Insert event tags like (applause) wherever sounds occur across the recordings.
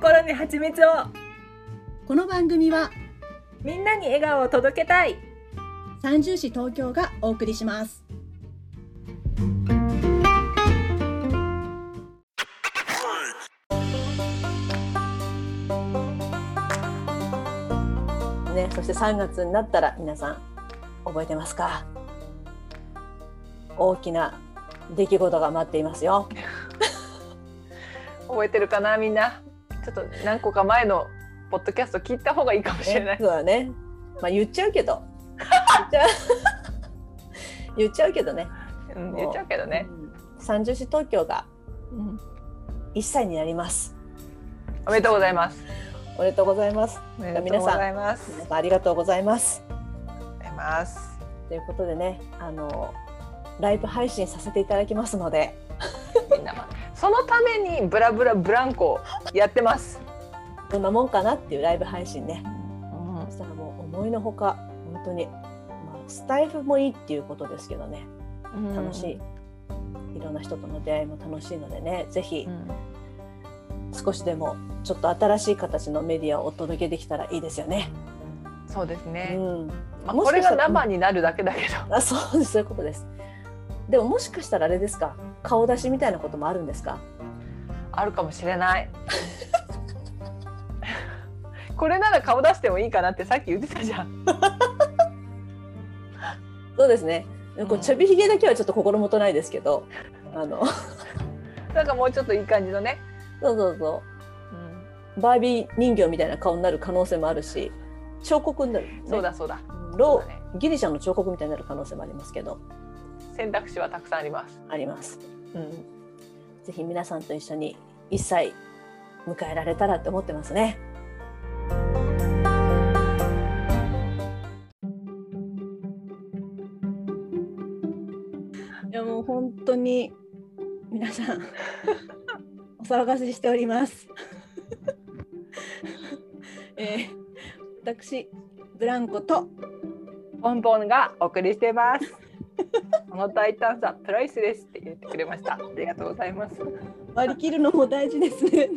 心に蜂蜜を。この番組はみんなに笑顔を届けたい。三重市東京がお送りします。ね、そして3月になったら皆さん覚えてますか？大きな出来事が待っていますよ。(laughs) 覚えてるかなみんな？ちょっと何個か前のポッドキャスト聞いた方がいいかもしれないそうだね。まあ言っちゃうけど。(laughs) 言っちゃうけどね。うん、言っちゃうけどね、うん。三十市東京がうん、1歳になります。おめでとうございますおめでとうございます。おめでとうございます皆さんありがとうございます。ありがとうございますということでね、あのライブ配信させていただきますので、みんなまそのためにブラブラブランコやってます、どんなもんかなっていうライブ配信ね。うん。そしたらもう思いのほか本当に、まあ、スタイフもいいっていうことですけどね。楽しい、いろんな人との出会いも楽しいのでね。ぜひうん。少しでもちょっと新しい形のメディアをお届けできたらいいですよね。そうですうね、ん、まあ、これが生になるだけだけど。あそうです。そういうことです。でももしかしたらあれですか？顔出しみたいなこともあるんですか？あるかもしれない。(laughs) これなら顔出してもいいかなってさっき言ってたじゃん。(laughs) そうですね。こううん。ちょびひげだけはちょっと心もとないですけど、あの。(laughs) なんかもうちょっといい感じのね、そうそうそう。ん、うバービー人形みたいな顔になる可能性もあるし、彫刻になる、ね、そうだそうだ。ロそうだね。ギリシャの彫刻みたいになる可能性もありますけど、選択肢はたくさんあります、あります。うん、ぜひ皆さんと一緒に1歳迎えられたらって思ってますね。いやもう本当に皆さん (laughs) お騒がせしております。(laughs) えー、私ブランコとポンポンがお送りしてます。この大胆さプライスですって言ってくれました。ありがとうございます。割り切るのも大事ですね。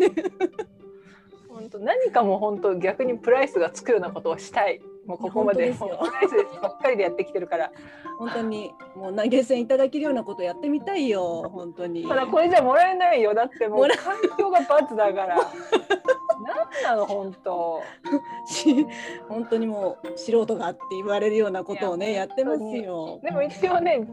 (laughs) 本当何かも本当逆にプライスがつくようなことをしたい。もうここまでもうプライばっかりでやってきてるから。本当にもう投げ銭いただけるようなことやってみたいよ本当に。ただこれじゃもらえないよ。だってもう環境が罰だから。何なの本当。(laughs) し本当にもう素人がって言われるようなことをねいややってますよ。でも一応ね。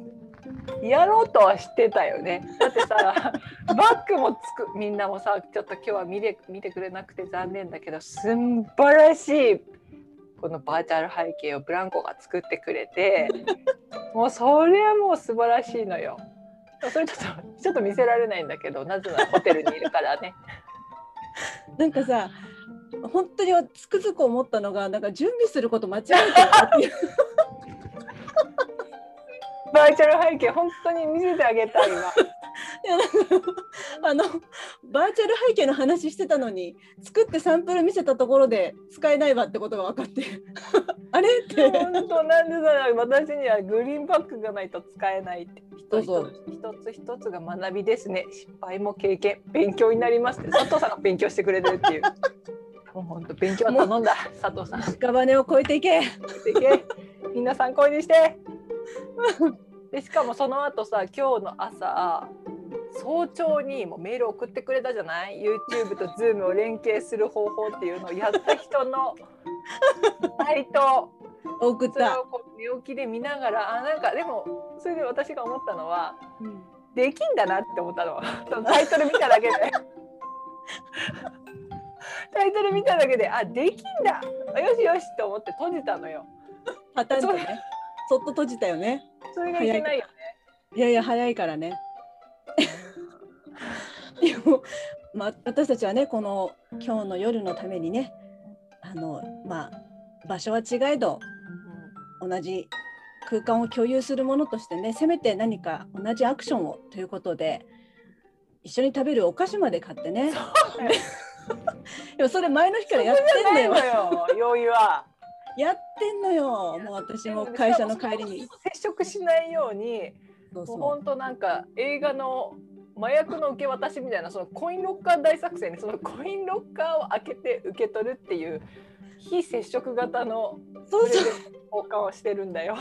やろうとは知ってたよね。だってさ、(laughs) バッグもつく、みんなもさ、ちょっと今日は見て、見てくれなくて残念だけど、すんばらしい。このバーチャル背景をブランコが作ってくれて。もうそれはもう素晴らしいのよ。それちょっと、ちょっと見せられないんだけど、なぜならホテルにいるからね。なんかさ本当につくづく思ったのがなんか準備すること間違えたなっていう。バーチャル背景、本当に見せてあげたいわ。いやなんかあのバーチャル背景の話してたのに作ってサンプル見せたところで使えないわってことが分かって。(laughs) あれ？って。本当なんでだろう私にはグリーンバッグがないと使えないって。一つ一つが学びですね。失敗も経験。勉強になりますって。佐藤さんが勉強してくれてるっていう。(laughs) もう本当勉強は頼んだ。佐藤さん。屍を越えていけ。でけ。みんな参考にして (laughs) でしかもその後さ今日の朝早朝にもうメール送ってくれたじゃない？YouTube と Zoom を連携する方法っていうのをやった人の (laughs) サイト。送った。を、こう寝起きで見ながらあなんかでもそれで私が思ったのはうん。できんだなって思ったの。そのタイトル見ただけで。(laughs) タイトル見ただけであできんだ。あよしよしって思って閉じたのよ。パタンとねそっと閉じたよね。それがいけないよね。いやいや早いからね。(laughs) でも、まあ、私たちはねこの今日の夜のためにねあのまあ場所は違えど同じ空間を共有するものとしてねせめて何か同じアクションをということで一緒に食べるお菓子まで買ってね。(laughs) でもそれ前の日からやってんだよ余裕はやってんのよ。もう私も会社の帰りに。接触しないようにそうそう。もう本当なんか映画の麻薬の受け渡しみたいなそのコインロッカー大作戦でそのコインロッカーを開けて受け取るっていう非接触型のそうそう。交換をしてるんだよ。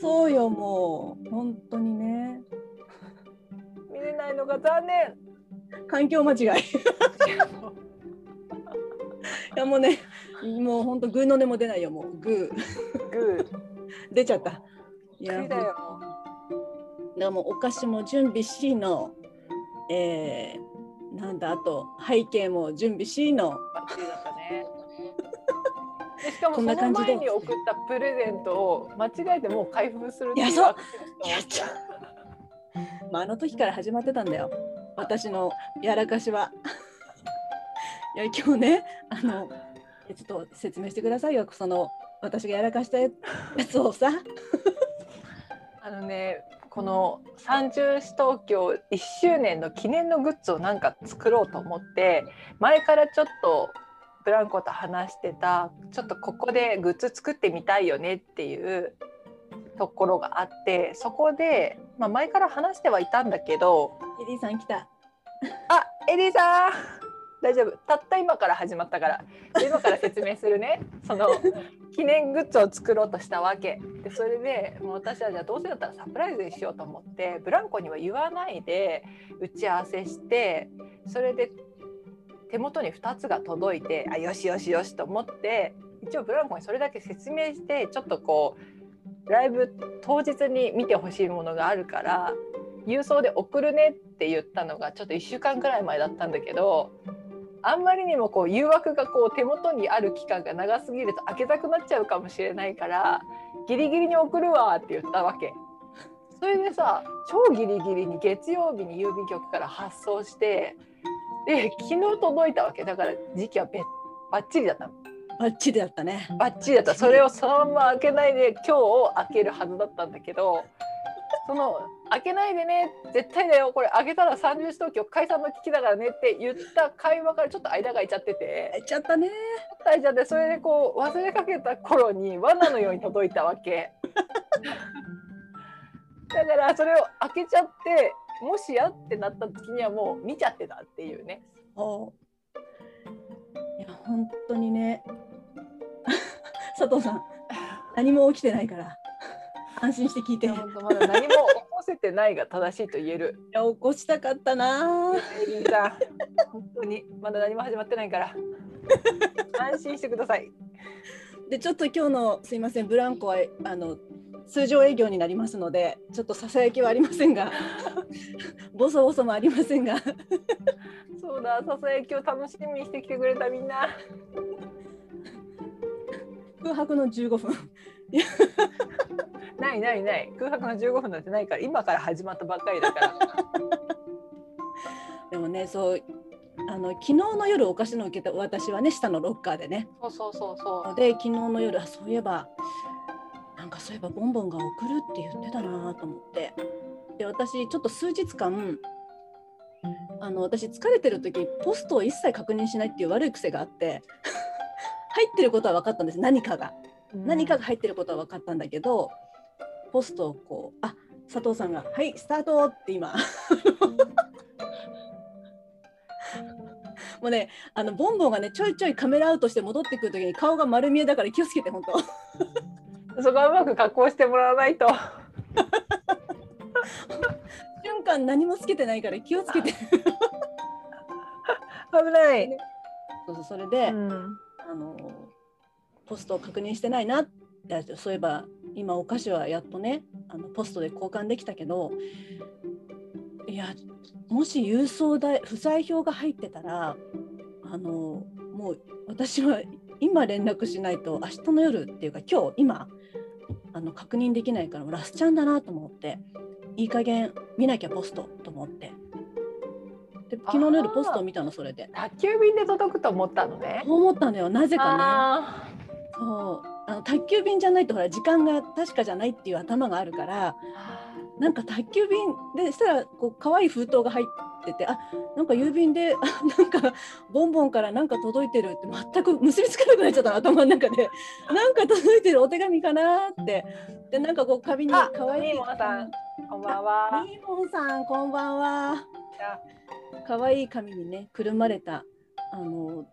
そうよもう。本当にね。見れないのが残念。環境間違い。いやもうねもう本当グーの音も出ないよもう。グー。グ (laughs) 出ちゃった。いー。や栗だよ。だもうお菓子も準備しの。えー、なんだあと背景も準備しの。バッチリだったね。(laughs) でしかもその前に送ったプレゼントを間違えてもう開封するっていういやそう。やっちゃう、まあ、あの時から始まってたんだよ。私のやらかしは。いや今日ねあのえちょっと説明してくださいよ。その私がやらかしたやつをさ。(laughs) あのねこの三十市東京1周年の記念のグッズをなんか作ろうと思って前からちょっとブランコと話してたちょっとここでグッズ作ってみたいよねっていうところがあってそこで、まあ、前から話してはいたんだけどエリーさん来た。あエリーさん大丈夫。たった今から始まったから。今から説明するね。その記念グッズを作ろうとしたわけ。でそれでもう私はじゃあどうせだったらサプライズにしようと思ってブランコには言わないで打ち合わせしてそれで手元に2つが届いてあよしよしよしと思って一応ブランコにそれだけ説明してちょっとこうライブ当日に見てほしいものがあるから郵送で送るねって言ったのがちょっと1週間くらい前だったんだけどあんまりにもこう誘惑がこう手元にある期間が長すぎると開けたくなっちゃうかもしれないからギリギリに送るわって言ったわけ。それでさ超ギリギリに月曜日に郵便局から発送してで昨日届いたわけ。だから時期はべバッチリだったの。バッチリだったね。バッチリだった。それをそのまま開けないで今日開けるはずだったんだけどその開けないでね絶対だよ。これ開けたら三十東京解散の危機だからねって言った会話からちょっと間が空いちゃってて。やっちゃったね。空いちゃってそれでこう忘れかけた頃に罠のように届いたわけ。(laughs) だからそれを開けちゃってもしやってなった時にはもう見ちゃってたっていうね。いや本当にね。(laughs) 佐藤さん何も起きてないから安心して聞いて。いや本当まだ何も起こせてないが正しいと言える。起こしたかったな。エリーさん本当にまだ何も始まってないから。安心してください。でちょっと今日のすいませんブランコはあの通常営業になりますのでちょっとささやきはありませんが (laughs) ボソボソもありませんが。そうだささやきを楽しみにしてきてくれたみんな。空白の15分 (laughs) ないないない。空白の15分なんてないから今から始まったばっかりだから。(laughs) でもねそうあの昨日の夜お菓子の受けた私はね下のロッカーでね。そうそうそうそう。で昨日の夜あそういえばなんかそういえばボンボンが送るって言ってたなと思って。で私ちょっと数日間あの私疲れてる時ポストを一切確認しないっていう悪い癖があって (laughs) 入ってることは分かったんです何かが何かが入ってることは分かったんだけどポストをこうあ佐藤さんが「はいスタート!」って今。もうねあのボンボンがねちょいちょいカメラアウトして戻ってくる時に顔が丸見えだから気をつけて本当。そこはうまく加工してもらわないと。瞬間何もつけてないから気をつけて。危ない、そうそうそれで、うん。あのポストを確認してないな。ってそういえば今お菓子はやっとねあのポストで交換できたけどいやもし郵送代不在票が入ってたらあのもう私は今連絡しないと明日の夜っていうか今日今あの確認できないからラスチャンだなと思っていい加減見なきゃポストと思って。で昨日の夜ポストを見たのそれで。宅急便で届くと思ったのね。そう思ったのよ。なぜかね。あそう。あの宅急便じゃないとほら時間が確かじゃないっていう頭があるからなんか宅急便でしたらこう可愛い封筒が入っ言ってあなんか郵便であなんかボンボンからなんか届いてるって全く結びつかなくなっちゃったの頭の中で。なんか届いてるお手紙かなって。でなんかこう紙にあ可愛いミーモンさんこんばんは。ミーモンさんこんばんは。可愛い紙にねくるまれたあの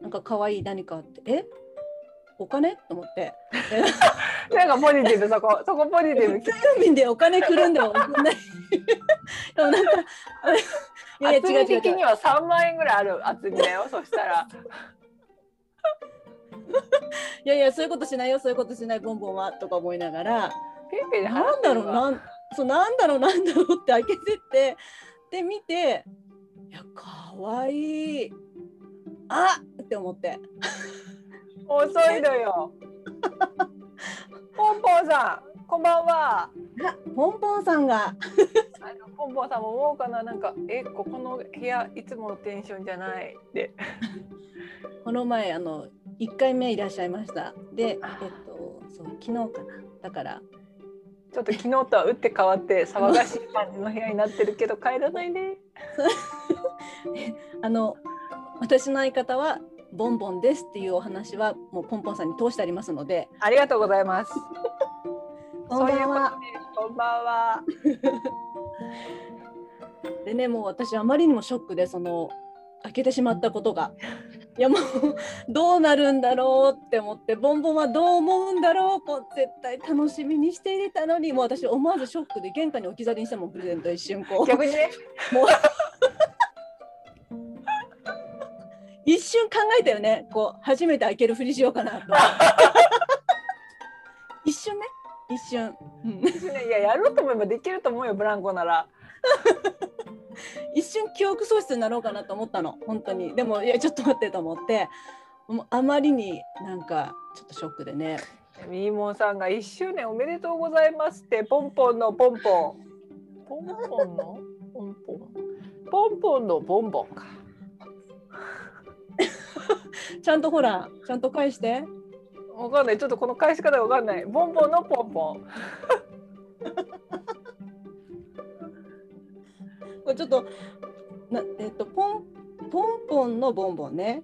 なんか可愛い何かあってえ？お金？と思って。(laughs) なんかポジティブそこそこポジティブ。郵便でお金くるんでも送んない。でもなんかいやいや的には3万円ぐらいある厚みだよ。そしたら。いやいやそういうことしないよそういうことしないボンボンはとか思いながら。ペイペイで払なんだろうなんそうなんだろうなんだろうって開けてってで見ていやかわいい。あっ！って思って遅いのよ。ポンポンさん、こんばんは。あポンポンさんがあのポンポンさんも思うかな、なんか、え、ここの部屋いつものテンションじゃないって。(laughs) この前あの1回目いらっしゃいましたでえっとそう昨日かなだからちょっと昨日とは打って変わって騒がしい感じの部屋になってるけど帰らないで。(laughs) あの私の相方はボンボンですっていうお話はもうポンポンさんに通してありますので。ありがとうございます。(laughs) こんばんは。こんばんは。(laughs) でねもう私あまりにもショックでその開けてしまったことが。いやもうどうなるんだろうって思ってボンボンはどう思うんだろうこう絶対楽しみにして入れたのにもう私思わずショックで玄関に置き去りにしてもんプレゼント一瞬こう。逆にね、もう一瞬考えたよね。こう初めて開けるふりしようかなと。(laughs) 一瞬ね。一瞬、うん。いややろうと思えばできると思うよブランコなら。(laughs) 一瞬記憶喪失になろうかなと思ったの。本当に。でもいやちょっと待ってと思って。もうあまりになんかちょっとショックでね。ミーモンさんが1周年おめでとうございますってポンポンのポンポン。ポンポンの？ポンポン？ポンポンのボンボンか。ちゃんとほらちゃんと返してわかんない。ちょっとこの返し方がわかんない。ボンボンのポンポン。(laughs) これちょっとなえっとポンポンポンのボンボンね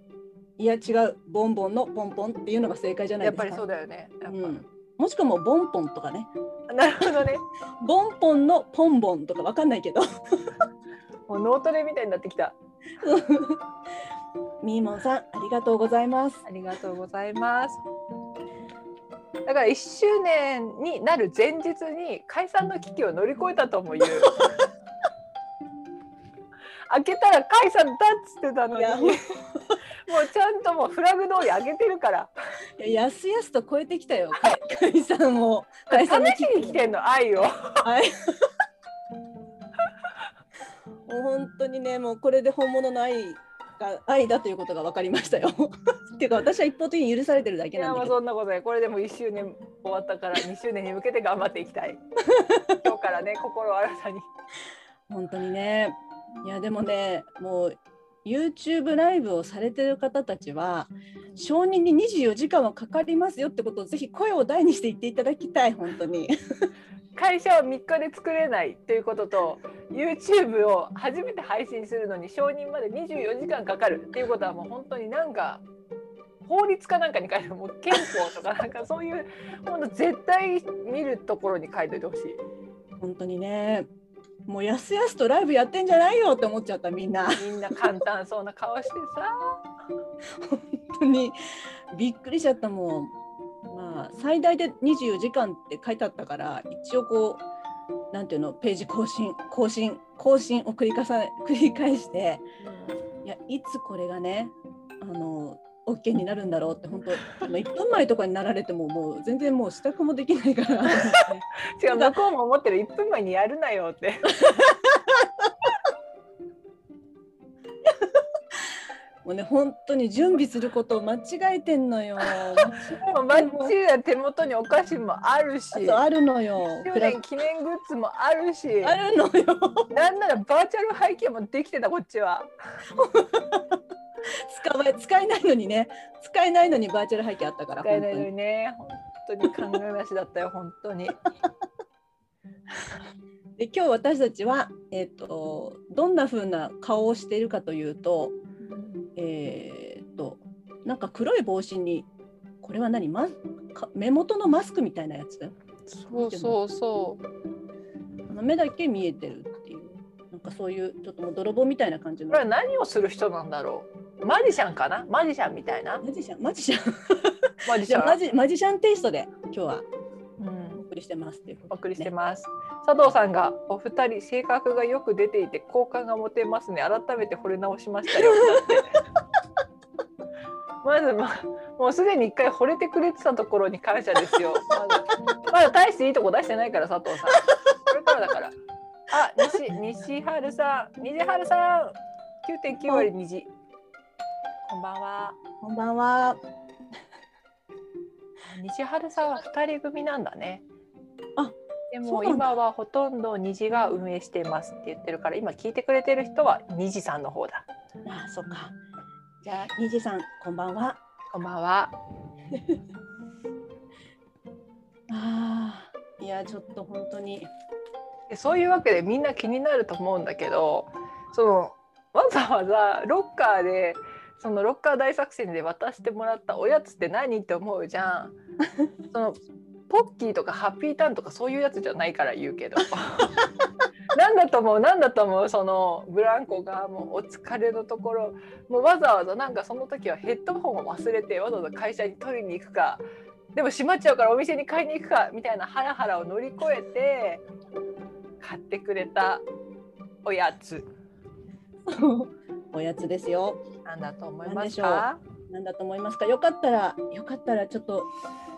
いや違うボンボンのポンポンっていうのが正解じゃないですかやっぱりそうだよね。うん、もしくはもうボンポンとかね (laughs) なるほどね。(laughs) ボンポンのポンボンとかわかんないけどもう脳トレみたいになってきた。みーもんさんありがとうございます。ありがとうございます。だから1周年になる前日に解散の危機を乗り越えたとも言う。(laughs) 開けたら解散だっつってたのに。もう。ちゃんともうフラグ通り開けてるから。いややすやすと超えてきたよ。解 (laughs) 解散を。解散の試しに来てんの愛を。はい。(laughs) もう本当にね、もうこれで本物の愛が愛だということが分かりましたよ。っていうか、私は一方的に許されてるだいやまあけなんだけど。そんなことないこれでも1周年終わったから2周年に向けて頑張っていきたい今日からね心を新たに本当にね。いや、でもね、もう YouTube ライブをされてる方たちは、承認に24時間はかかりますよってことをぜひ声を大にして言っていただきたい、本当に。(laughs) 会社を3日で作れないということと YouTube を初めて配信するのに承認まで24時間かかるっていうことはもう本当になんか法律かなんかに書いてもう憲法とかなんかそういう本当絶対見るところに書いておいてほしい本当にね。もうやすやすとライブやってんじゃないよって思っちゃったみんな。みんな簡単そうな顔してさ本当にびっくりしちゃったもん。まあ最大で24時間って書いてあったから一応こうなんていうのページ更新更新更新を繰り返さ繰り返していやいつこれがねあの OK になるんだろうって本当あの1分前とかになられてももう全然もう支度もできないから (laughs) 違う向こうも思ってる1分前にやるなよって (laughs) もうね本当に準備することを間違えてんのよ。もうマッチや手元にお菓子もあるしあるのよ。1クラ年記念グッズもあるしあるのよ。なんならバーチャル背景もできてたこっちは。(laughs) 使え使えないのにね使えないのにバーチャル背景あったから使えないのにね、本当に考えなしだったよ、本当に。(laughs) で今日私たちは、えー、とどんな風な顔をしているかというと,、えー、となんか黒い帽子にこれは何？マか目元のマスクみたいなやつ？そうそうそう。目だけ見えてるっていうなんかそういうちょっともう泥棒みたいな感じのこれは何をする人なんだろう？マジシャンかな？マジシャンみたいな？マジシャンマジシャンマジシャン？マジマジシャンテイストで今日はうんお送りしてますっていうことお送りしてねます。佐藤さんがお二人性格がよく出ていて好感が持てますね。改めて惚れ直しましたよ。(laughs) まずまもうすでに一回惚れてくれてたところに感謝ですよ。まだまだ大していいとこ出してないから佐藤さん。これからだから。あ西西春さん西春さん9.9割虹。こんばんは。こんばんは (laughs) 西春さんは二人組なんだね。あでも今はほとんど虹が運営していますって言ってるから今聞いてくれてる人は虹さんの方だ。あそっかじゃあ虹さんこんばんはこんばんは。(laughs) あーいやちょっと本当にでそういうわけでみんな気になると思うんだけどそのわざわざロッカーでそのロッカー大作戦で渡してもらったおやつって何って思うじゃん。そのポッキーとかハッピーターンとかそういうやつじゃないから言うけど。(laughs) なんだと思う？なんだと思う？そのブランコがもうお疲れのところ。もうわざわざなんかその時はヘッドホンを忘れてわざわざ会社に取りに行くか。でも閉まっちゃうからお店に買いに行くかみたいなハラハラを乗り越えて買ってくれたおやつおやつですよ。なんだと思いますか？なんだと思いますか？よかったらよかったらちょっと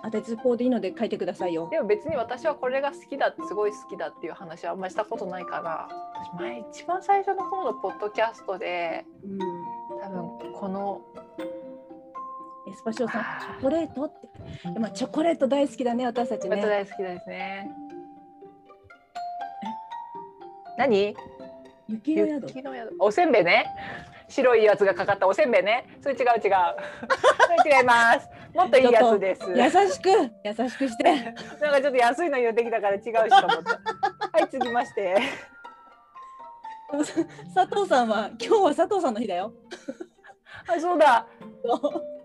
当てずっぽうでいいので書いてくださいよ。でも別に私はこれが好きだってすごい好きだっていう話はあんまりしたことないから私前一番最初の方のポッドキャストでうん。多分このエスパシオさんチョコレートって。でもチョコレート大好きだね私たちね。大好きですね。何？雪の宿。雪の宿。おせんべいね。白いやつがかかったおせんべいね。それ違う違う。(laughs) それ違います。もっといいやつです。優しく優しくして。なんかちょっと安いの言ってきたから違うしと思った。はい続きまして。佐藤さんは今日は佐藤さんの日だよ。あそうだ。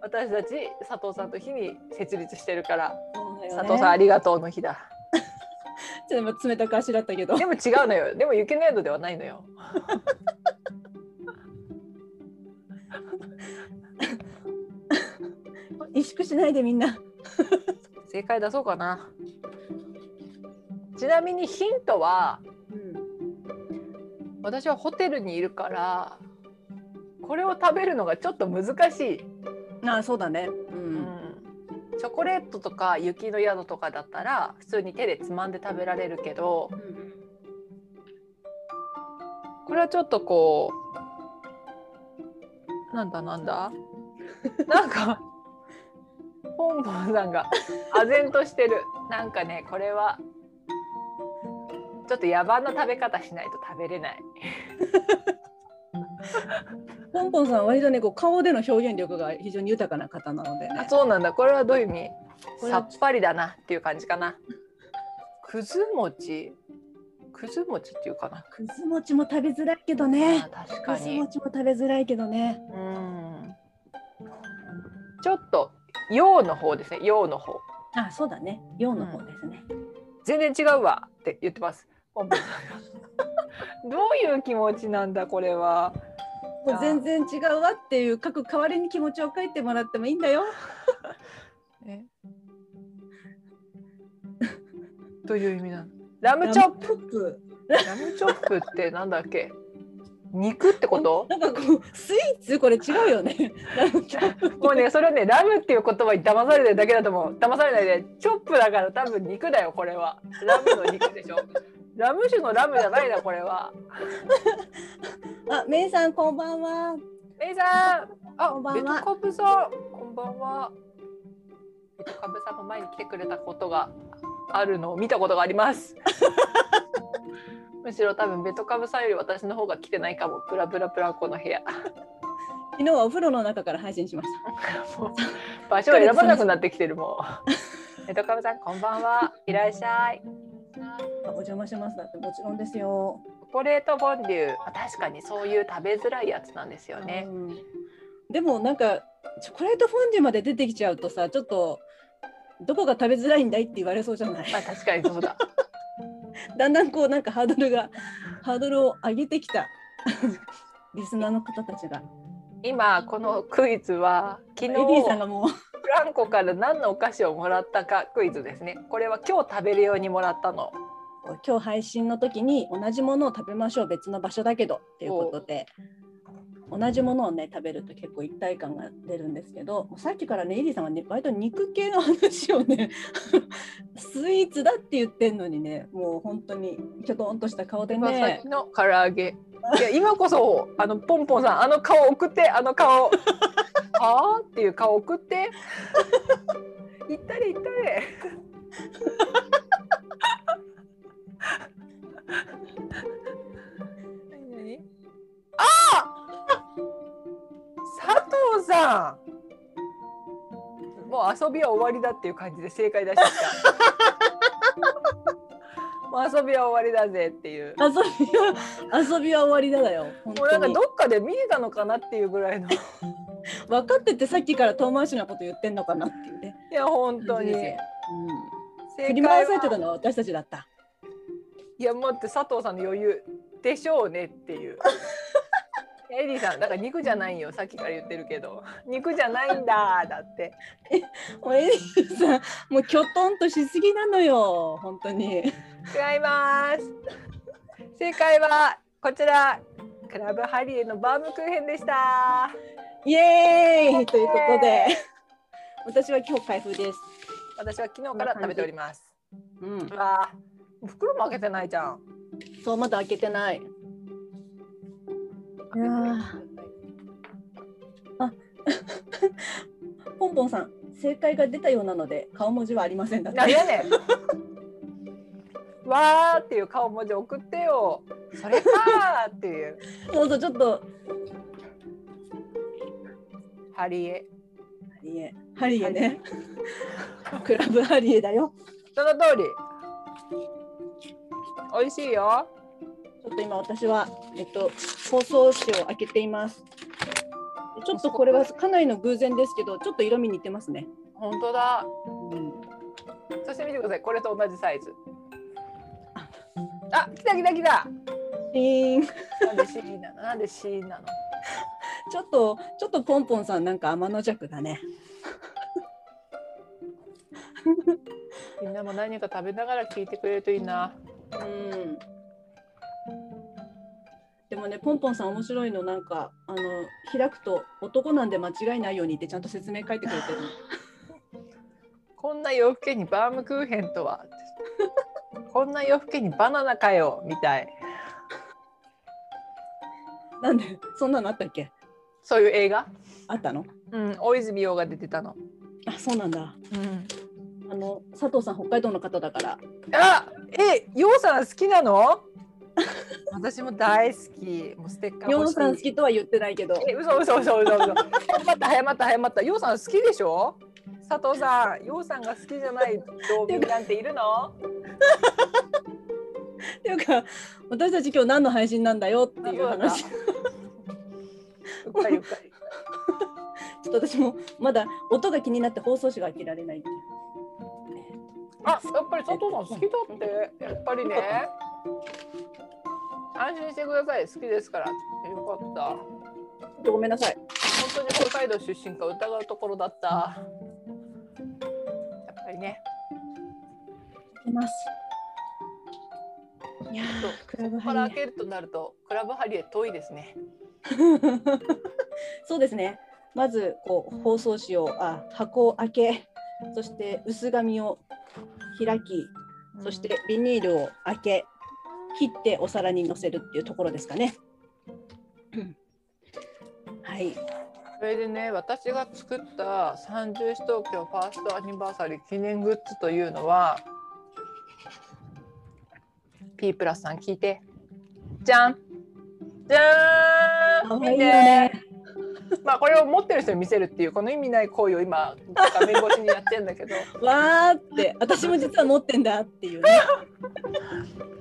私たち佐藤さんと日に設立してるから。佐藤さんありがとうの日だちょっと冷たくあしらったけど。でも違うのよ。(laughs) でも雪の宿ではないのよ。萎縮しないでみんな。正解出そうかな。ちなみにヒントは私はホテルにいるからこれを食べるのがちょっと難しい、ああそうだね。ううんん、チョコレートとか雪の宿とかだったら普通に手でつまんで食べられるけどこれはちょっとこうなんだなんだ？(laughs) なんかポンポンさんが唖然としてる。なんかねこれはちょっと野蛮な食べ方しないと食べれない (laughs) ポンポンさんは割とねこう顔での表現力が非常に豊かな方なのでね。あそうなんだ。これはどういう意味？さっぱりだなっていう感じかな。くず餅？くず餅っていうかな。くず餅も食べづらいけどね。あ確かくずに餅も食べづらいけどね。うん。ちょっと洋の方ですね。洋の方。あそうだね。洋の方ですね、全然違うわって言ってます。ポンポン。さんがどういう気持ちなんだこれは？もう全然違うわっていう書く代わりに気持ちを書いてもらってもいいんだよ。え (laughs) (laughs) どういう意味なの？ラムチョップ。プラムチョップってなんだっけ？肉ってこと？(laughs) なんかこうスイーツ？これ違うよね。もうねそれはねラムっていう言葉に騙されてるだけだと思う。騙されないで。チョップだから多分肉だよこれは。ラムの肉でしょ。ラム酒のラムじゃないなこれはあメイさんこんばんは。メイさん。あこんばんは。こんばんは。ベトカブさんも前に来てくれたことがあるのを見たことがあります。(laughs) むしろ多分ベトカブさんより私の方が来てないかも。ブラブラブランコの部屋。昨日はお風呂の中から配信しました。(laughs) 場所を選ばなくなってきてるもう。ベトカブさんこんばんは。いらっしゃい。あお邪魔します。だってもちろんですよ。チョコレートフォンデュあ確かにそういう食べづらいやつなんですよね。うんでもなんかチョコレートフォンデュまで出てきちゃうとさちょっとどこが食べづらいんだいって言われそうじゃない？まあ確かにそうだ。(laughs) だんだんこうなんかハードルがハードルを上げてきたリスナーの方たちが今このクイズは昨日さんがもうフランコから何のお菓子をもらったかクイズですね。これは今日食べるようにもらったの。今日配信の時に同じものを食べましょう別の場所だけどっていうことで同じものをね食べると結構一体感が出るんですけどさっきからねエリーさんがね割と肉系の話をね (laughs) スイーツだって言ってんのにねもう本当にきょとんとした顔でねきの唐揚げ。(laughs) いや今こそあのポンポンさんあの顔送ってあの顔。(laughs) はあっていう顔送って。行ったれ行ったれ。藤さんもう遊びは終わりだっていう感じで正解出しちゃった。(laughs) もう遊びは終わりだぜっていう。遊びは遊びは終わりだだよ本もうなんかどっかで見れたのかなっていうぐらいの。い (laughs) 分かっててさっきから遠回しなこと言ってんのかなっていうねや本当に。うん、振正り回されてたはのは私たちだったいや待って佐藤さんの余裕でしょうねっていう。(laughs) エリーさんだから肉じゃないよさっきから言ってるけど。(laughs) 肉じゃないんだだって。(laughs) もうエリーさんもうきょとんとしすぎなのよ本当に。違います。正解はこちらクラブハリエのバームクーヘンでした。イエーイということで私は今日開封です。私は昨日から食べております。うん。うわー袋も開けてないじゃん。そうまだ開けてないいやー (laughs) ポンポンさん正解が出たようなので顔文字はありませんだって何やねん。(laughs) わーっていう顔文字送ってよ。それかーっていう。そうそうちょっとハリエ。ハリエハリエねクラブハリエだよその通り。美味しいよ。ちょっと今私はえっと包装紙を開けていますでちょっとこれはかなりの偶然ですけどちょっと色味似てますね、本当だ。うん、そして見てください。これと同じサイズ。あ、来た来た来た。シーンなんで C なの？なんで C なの？ちょっとちょっとポンポンさんなんか天の弱だねみんなも何か食べながら聞いてくれるといいな。うんでもねポンポンさん面白いのなんかあの開くと男なんで間違いないようにってちゃんと説明書いてくれてる (laughs) こんな夜更けにバームクーヘンとは。(laughs) こんな夜更けにバナナかよみたい。なんでそんなのあったっけ？そういう映画？あったの？うん、大泉洋が出てたの。あそうなんだうん。あの佐藤さん北海道の方だからあ、え、ようさん好きなの？(laughs) 私も大好き。もうステッカーヨ欲しい。ンさん好きとは言ってないけどえ、嘘嘘嘘嘘嘘。(laughs) 早まった早まった早まった。ようさん好きでしょ？佐藤さん、ようさんが好きじゃない道民なんているの？(laughs) っていうか私たち今日何の配信なんだよ？っていう話ちうっかりうっかり。ょっと私もまだ音が気になって放送紙が開けられないあ、やっぱり佐藤さん好きだって。やっぱりね。安心してください。好きですから。よかった。ごめんなさい本当に北海道出身か疑うところだった。やっぱりね。出ますいやそうークラブハリ開けるとなるとクラブハリエ遠いですね。エ (laughs) そうですねまずこう包装紙をあ箱を開けそして薄紙を開きそしてビニールを開け切ってお皿にのせるっていうところですかね。うん。はい、それでね私が作った三十四東京ファーストアニバーサリー記念グッズというのは P プラスさん聞いて。じゃん。じゃーん。可愛いよね。まあこれを持ってる人に見せるっていうこの意味ない行為を今画面越しにやってんだけど。(laughs) わーって。私も実は持ってんだっていうね。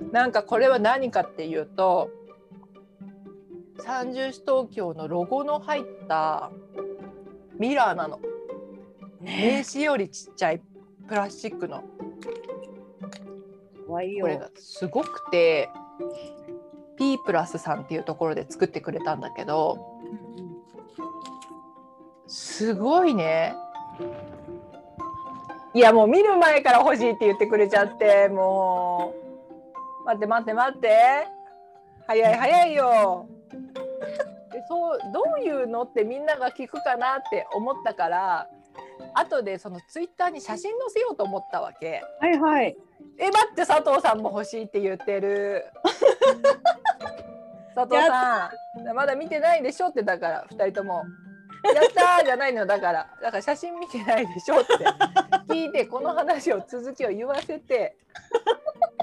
(laughs) なんかこれは何かっていうと三十市東京のロゴの入ったミラーなの。名刺よりちっちゃいプラスチックの。これがすごくて P プラスさんっていうところで作ってくれたんだけどすごいね。いやもう見る前から欲しいって言ってくれちゃってもう待って待って待って早い早いよ (laughs) でそうどういうのってみんなが聞くかなって思ったから後でそのツイッターに写真載せようと思ったわけ。はいはい。え待って佐藤さんも欲しいって言ってる (laughs) 佐藤さんまだ見てないでしょってだから2人とも「やったー!」じゃないのだからだから写真見てないでしょって聞いてこの話を続きを言わせて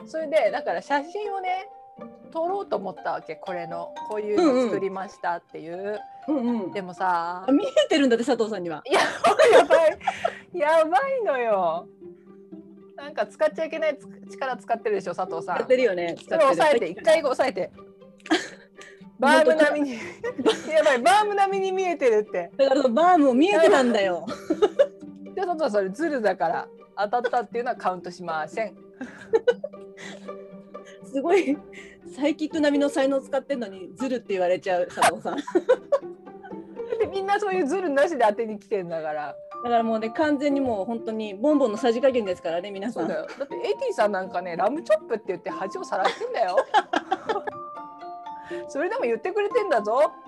それでだから写真をね撮ろうと思ったわけこれのこういうの作りましたっていう、うんうん。でもさあ見えてるんだって佐藤さんには。ややばいやばいのよなんか使っちゃいけないつ力使ってるでしょ佐藤さんやってるよね。それ押さえて、一回押さえて。バーム並みに、(laughs) やばい、バーム並みに見えてるって。だからバームも見えてたんだよ。(laughs) で、そとそれズルだから、当たったっていうのはカウントしません。(laughs) すごいサイキック並みの才能使ってんのにズルって言われちゃう佐藤さん。だで、みんなそういうズルなしで当てに来てんだから。からもうね完全にもう本当にボンボンのさじ加減ですからね皆さ。んだって、エティさんなんかね、ラムチョップって言って恥をさらしてんだよ。それでも言ってくれてんだぞ。(laughs)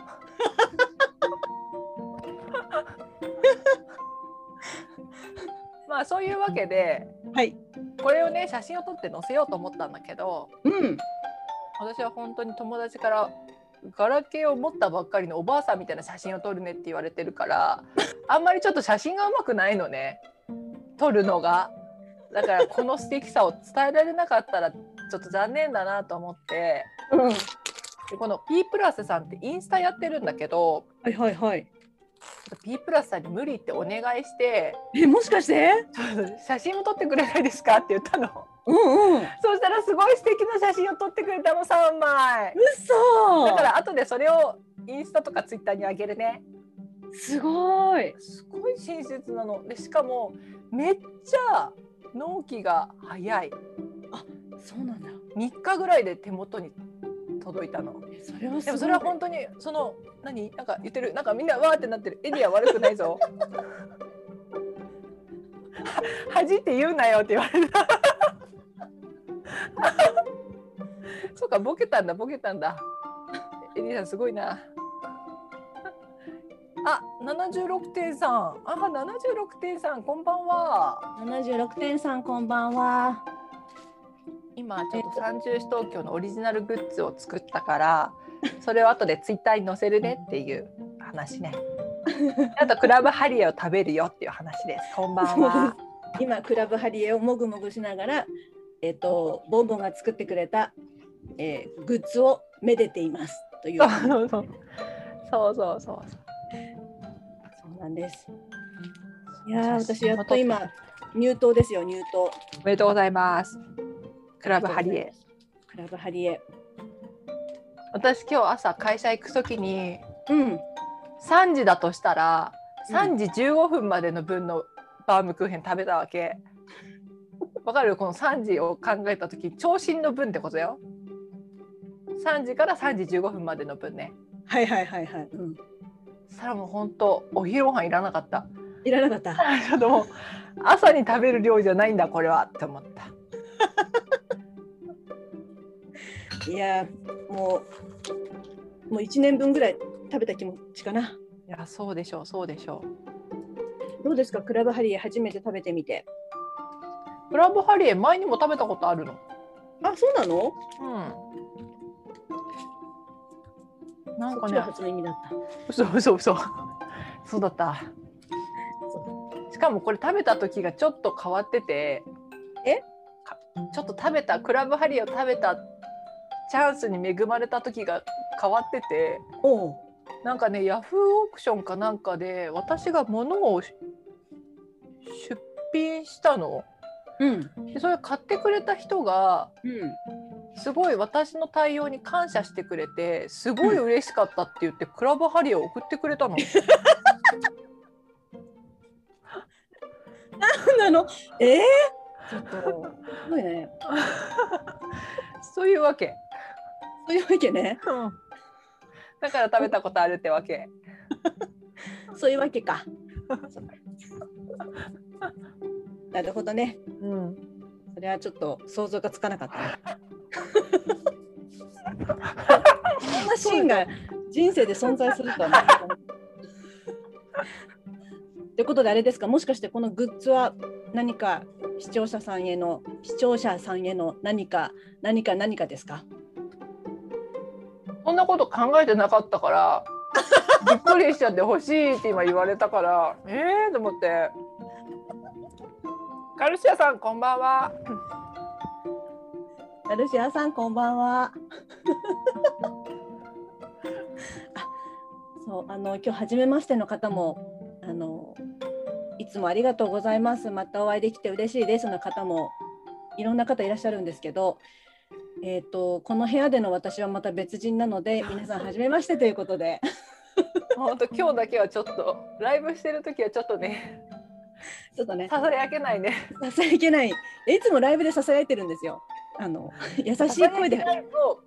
まあそういうわけではい。これをね写真を撮って載せようと思ったんだけどうん。私は本当に友達からガラケーを持ったばっかりのおばあさんみたいな写真を撮るねって言われてるから (laughs) あんまりちょっと写真がうまくないのね撮るのが。だからこの素敵さを伝えられなかったらちょっと残念だなと思ってうん。でこの P プラスさんってインスタやってるんだけどはいはいはい。P プラスさんに無理ってお願いしてえもしかして？「ちょっと写真も撮ってくれないですか?」って言ったの。うんうん。そしたらすごい素敵な写真を撮ってくれたの3枚。嘘。だから後でそれをインスタとかツイッターにあげるね。すごい。すごい親切なの。でしかもめっちゃ納期が早い。そうなんだ。3日ぐらいで手元に届いたの。えそれは。でもそれは本当にその何？なんか言ってる？なんかみんなわーってなってるエリア悪くないぞ。は (laughs) 恥って言うなよって言われた。(laughs) そうかボケたんだボケたんだ。エリアさんすごいな。あ、七十六点三。あ、七十六点三。こんばんは。七十六点三こんばんは。今ちょっと三十市東京のオリジナルグッズを作ったから、それを後でツイッターに載せるねっていう話ね。(laughs) あとクラブハリエを食べるよっていう話です。こんばんは。今クラブハリエをもぐもぐしながら、えっ、とボンボンが作ってくれた、えーグッズをめでていますという。そうそうそう。そうそうそう。そうなんです。いやー私やっと今入党ですよ入党。おめでとうございます。クラブハリエ。。クラブハリエ。私今日朝会社行くときにうん。3時だとしたらうん3時15分までの分のバームクーヘン食べたわけ。わかる？この3時を考えた時長身の分ってことよ。3時から3時15分までの分ね。はいはいはいはい。うん。そしたらもう本当お昼ご飯いらなかった。いらなかった。(laughs) ちょっともう朝に食べる量じゃないんだこれはって思った。いやーもうもう一年分ぐらい食べた気持ちかな。いやそうでしょうそうでしょう。どうですか？クラブハリエ初めて食べてみて。クラブハリエ前にも食べたことあるの？あそうなの？うん。なんかねそっちが、初耳だった。嘘嘘嘘。そうだった。しかもこれ食べた時がちょっと変わってて、え？かちょっと食べたクラブハリエを食べたチャンスに恵まれた時が変わってて、なんかねヤフーオークションかなんかで私が物をし出品したのうん。でそれ買ってくれた人がうん。すごい私の対応に感謝してくれてすごい嬉しかったって言ってクラブハリーを送ってくれたの。(laughs) なの？ええちょっと。すごいね。(laughs) そういうわけ。そういうわけね。だから食べたことあるってわけ。そういうわけか。なるほどね。うん。それはちょっと想像がつかなかったね。そんなシーンが人生で存在するとはね。ということであれですか？もしかしてこのグッズは何か視聴者さんへの視聴者さんへの何か何か何かですか？そんなこと考えてなかったから。(laughs) びっくりしちゃって欲しいって今言われたからええー、と思ってカルシアさんこんばんはガルシアさんこんばんは。あそうあの今日初めましての方もあのいつもありがとうございますまたお会いできて嬉しいですの方もいろんな方いらっしゃるんですけど、えー、とこの部屋での私はまた別人なので (laughs) 皆さん初めましてということで。(laughs) 本当今日だけはちょっとライブしてる時はちょっとねちょっとね。ささやけないね。ささやけない。えいつもライブでささやいてるんですよ。あの優しい声で。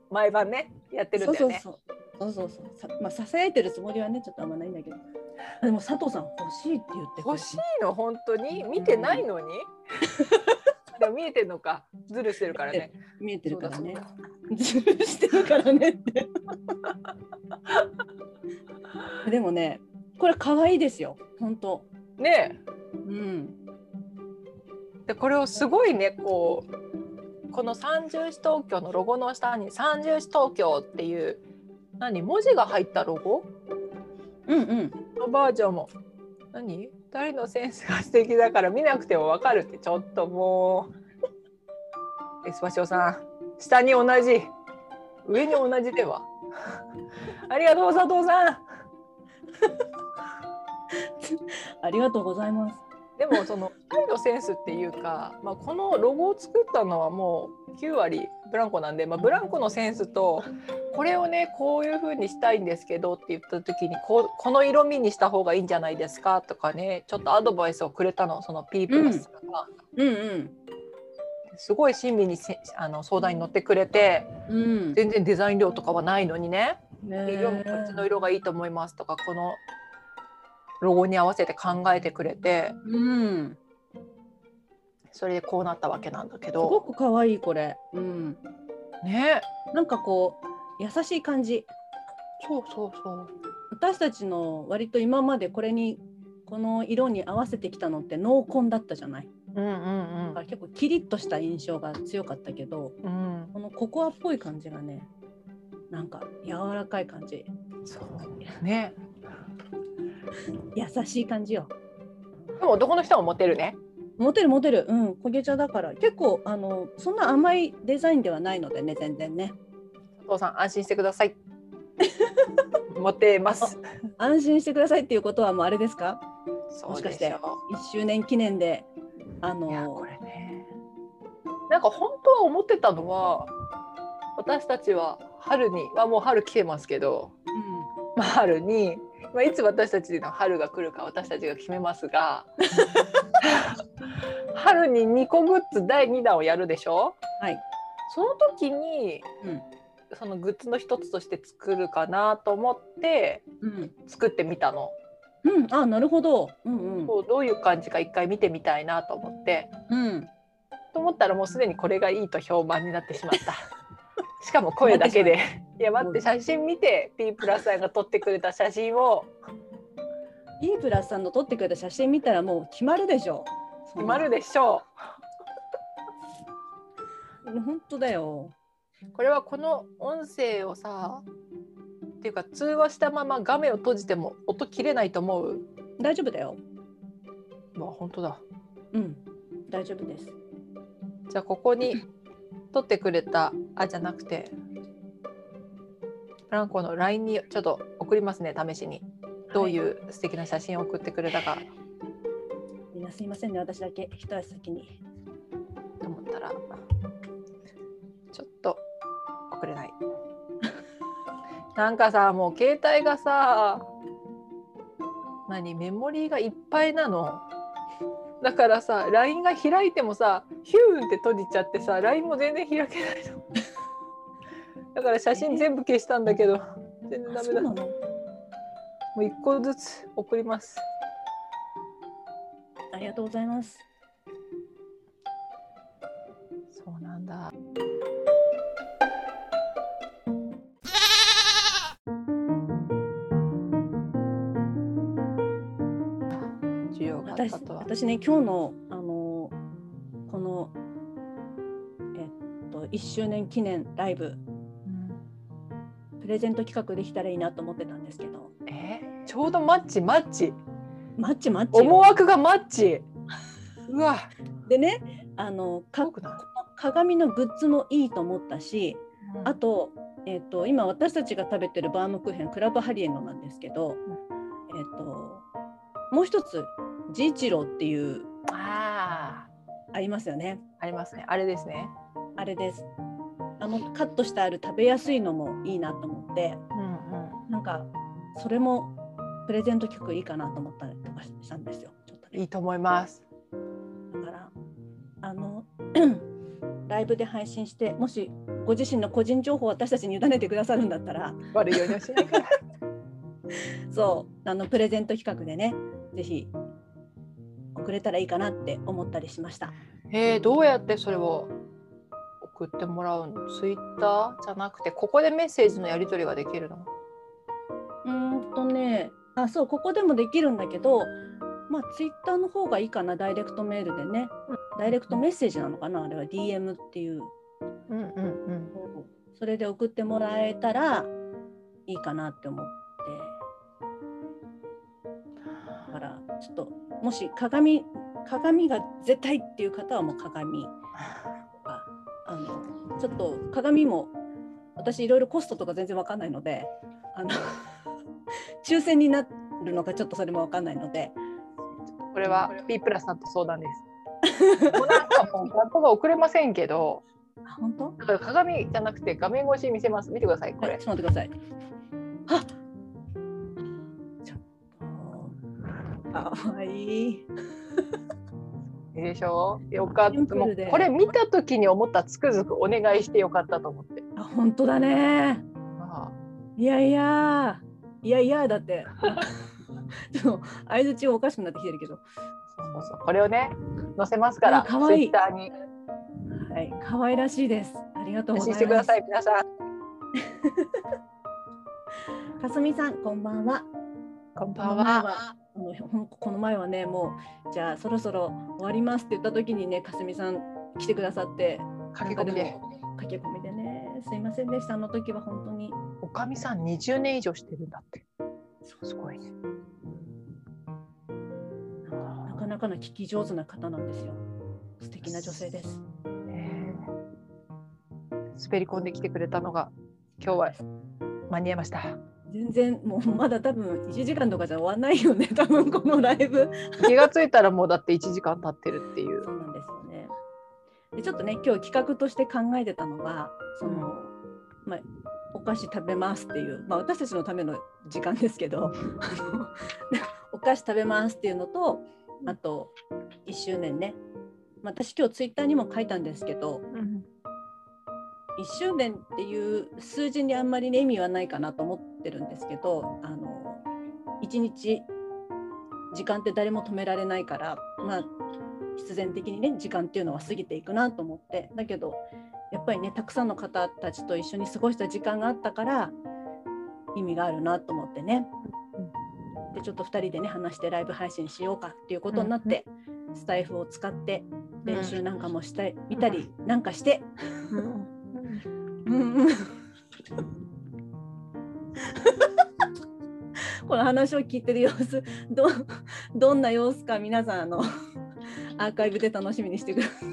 毎晩ねやってるんだよね。そうそうそう。そうそうまあささやいてるつもりはねちょっとあんまないんだけど。でも佐藤さん欲しいって言って。欲しいの？本当に？見てないのに？(laughs) でも見えてんのか。ズルしてるからね。見えてる。からね。ズルしてるからねって。でもねこれ可愛いですよ。本当。ね。うん。えでこれをすごいねこうこの三重視東京のロゴの下に三重視東京っていう何？文字が入ったロゴ？うんうん。のバージョンも。何？二人のセンスが素敵だから見なくてもわかるってちょっともう。エスパシオさん。下に同じ上に同じでは。ありがとう佐藤さん。(laughs) ありがとうございます。でもその2人のセンスっていうか、まあ、このロゴを作ったのはもう9割ブランコなんで、まあ、ブランコのセンスとこれをねこういう風にしたいんですけどって言った時にこうこの色味にした方がいいんじゃないですかとかねちょっとアドバイスをくれたのその P プラスが、うん。うんすごい親身にせあの相談に乗ってくれてうん。全然デザイン料とかはないのにね。ね色もこっちの色がいいと思いますとかこのロゴに合わせて考えてくれてうん。それでこうなったわけなんだけすごどく可愛いこれ。うん。ね。なんかこう優しい感じ。そうそうそう。私たちの割と今までこれにこの色に合わせてきたのって濃紺だったじゃない？うんうんだから結構キリッとした印象が強かったけどうんうん。このココアっぽい感じがねなんか柔らかい感じ。そう。ね優しい感じよ。でも男の人もモテるね。モテるモテる。うん焦げ茶だから。結構あのそんな甘いデザインではないのでね全然ね。佐藤さん安心してください。(laughs) モテます。安心してくださいっていうことはもうあれですか？そうもしかしてでしょ1周年記念であいやのこれね。なんか本当は思ってたのは私たちは春にはもう春来てますけど、まあ、春に、まあ、いつ私たちの春が来るか私たちが決めますが春に2個グッズ第2弾をやるでしょ？はい。その時に、うん。そのグッズの一つとして作るかなと思ってうん。作ってみたの。うん、あなるほど。うんうん。こうどういう感じか一回見てみたいなと思って。うん。と思ったらもうすでにこれがいいと評判になってしまった。しかも声だけで。いや待って写真見て P プラスさんが撮ってくれた写真を E プラスさんの撮ってくれた写真見たらもう決まるでしょ決まるでしょ本当だよう。これはこの音声をさっていうか通話したまま画面を閉じても音切れないと思う？大丈夫だよまあ本当だ。うん大丈夫ですじゃあここに撮ってくれたあじゃなくてフランコの LINE にちょっと送りますね試しに。どういう素敵な写真を送ってくれたか。みんなすいませんね、私だけ。一足先に。と思ったらちょっと送れない。(laughs) なんかさもう携帯がさ何メモリーがいっぱいなのだからさ LINE が開いてもさヒューンって閉じちゃってさ LINE も全然開けないの。(laughs) だから写真全部消したんだけど全然ダメだ。もう一個ずつ送ります。ありがとうございます。そうなんだ私私ね、今日の、あのこの、えっと、1周年記念ライブ、うん。プレゼント企画できたらいいなと思ってたんですけど、え？ちょうどマッチマッチ。マッチマッチよ。思惑がマッチ。(laughs) うわ。でね、あのか鏡のグッズもいいと思ったし、あと,、えっと今私たちが食べてるバームクーヘンクラブハリエのなんですけど、えっともう一つジーチローっていうあありますよね。ーありますねあれですねあれです。あのカットしてある食べやすいのもいいなと思って、うんうんなんかそれもプレゼント曲いいかなと思ったりとかしたんですよ。ちょっとね。いいと思いますだからあの (clears throat) ライブで配信してもしご自身の個人情報を私たちに委ねてくださるんだったら悪いようにはしないから (laughs) そうあのプレゼント企画でねぜひ送れたらいいかなって思ったりしました。えー、どうやってそれを送ってもらうの？ツイッターじゃなくてここでメッセージのやり取りができるの？うーんとね。あそうここでもできるんだけどまあツイッターの方がいいかな。ダイレクトメールでね、ダイレクトメッセージなのかな？あれは。DM っていう。うんうん。うん。それで送ってもらえたらいいかなって思っちょっともし鏡鏡が絶対っていう方はもう鏡とか (laughs) あのちょっと鏡も私いろいろコストとか全然わかんないのであの (laughs) 抽選になるのかちょっとそれもわかんないのでこれは B プラスさんと相談です。(laughs) もうなんかもう学校が遅れませんけど、あ本当？だから鏡じゃなくて画面越し見せます。見てください、これはいち。ょっと待ってください。あかわいい。いいでしょ？よかった。もうこれ見た時に思ったつくづくお願いしてよかったと思って。あ本当だね。あいやいやいやいやだって。ちょっと相づちがおかしくなってきてるけど。あそうそうこれをね載せますから、あかわいいはい可愛らしいです。ありがとうございます。してください、皆さん。(laughs) かすみさんこんばんは。こんばんは。あのこの前はねもうじゃあそろそろ終わりますって言った時にねかすみさん来てくださすって駆け込みで。駆け込みでねすいませんでした。あの時は本当に。おかみさん20年以上してるんだって。すごい。ね。なかなかの聞き上手な方なんですよ。素敵な女性です。ねえ。滑り込んできてくれたのが今日は間に合いました。全然もうまだ多分1時間とかじゃ終わんないよね多分このライブ。気がついたらもうだって1時間経ってるっていう。そ。うなんですよね。でちょっとね今日企画として考えてたのがその、まあお菓子食べますっていう、まあ、私たちのための時間ですけどお菓子食べますっていうのとあと1周年ね、まあ私今日ツイッターにも書いたんですけどうん1周年っていう数字にあんまりね意味はないかなと思ってるんですけどあの1日時間って誰も止められないからまあ必然的にね時間っていうのは過ぎていくなと思って。だけどやっぱりねたくさんの方たちと一緒に過ごした時間があったから意味があるなと思ってね。でちょっと2人でね話してライブ配信しようかっていうことになって、スタイフを使って練習なんかもしてみたりなんかして、うんうん (laughs) この話を聞いてる様子 (laughs) どどんな様子か皆さんあの (laughs) アーカイブで楽しみにしてください。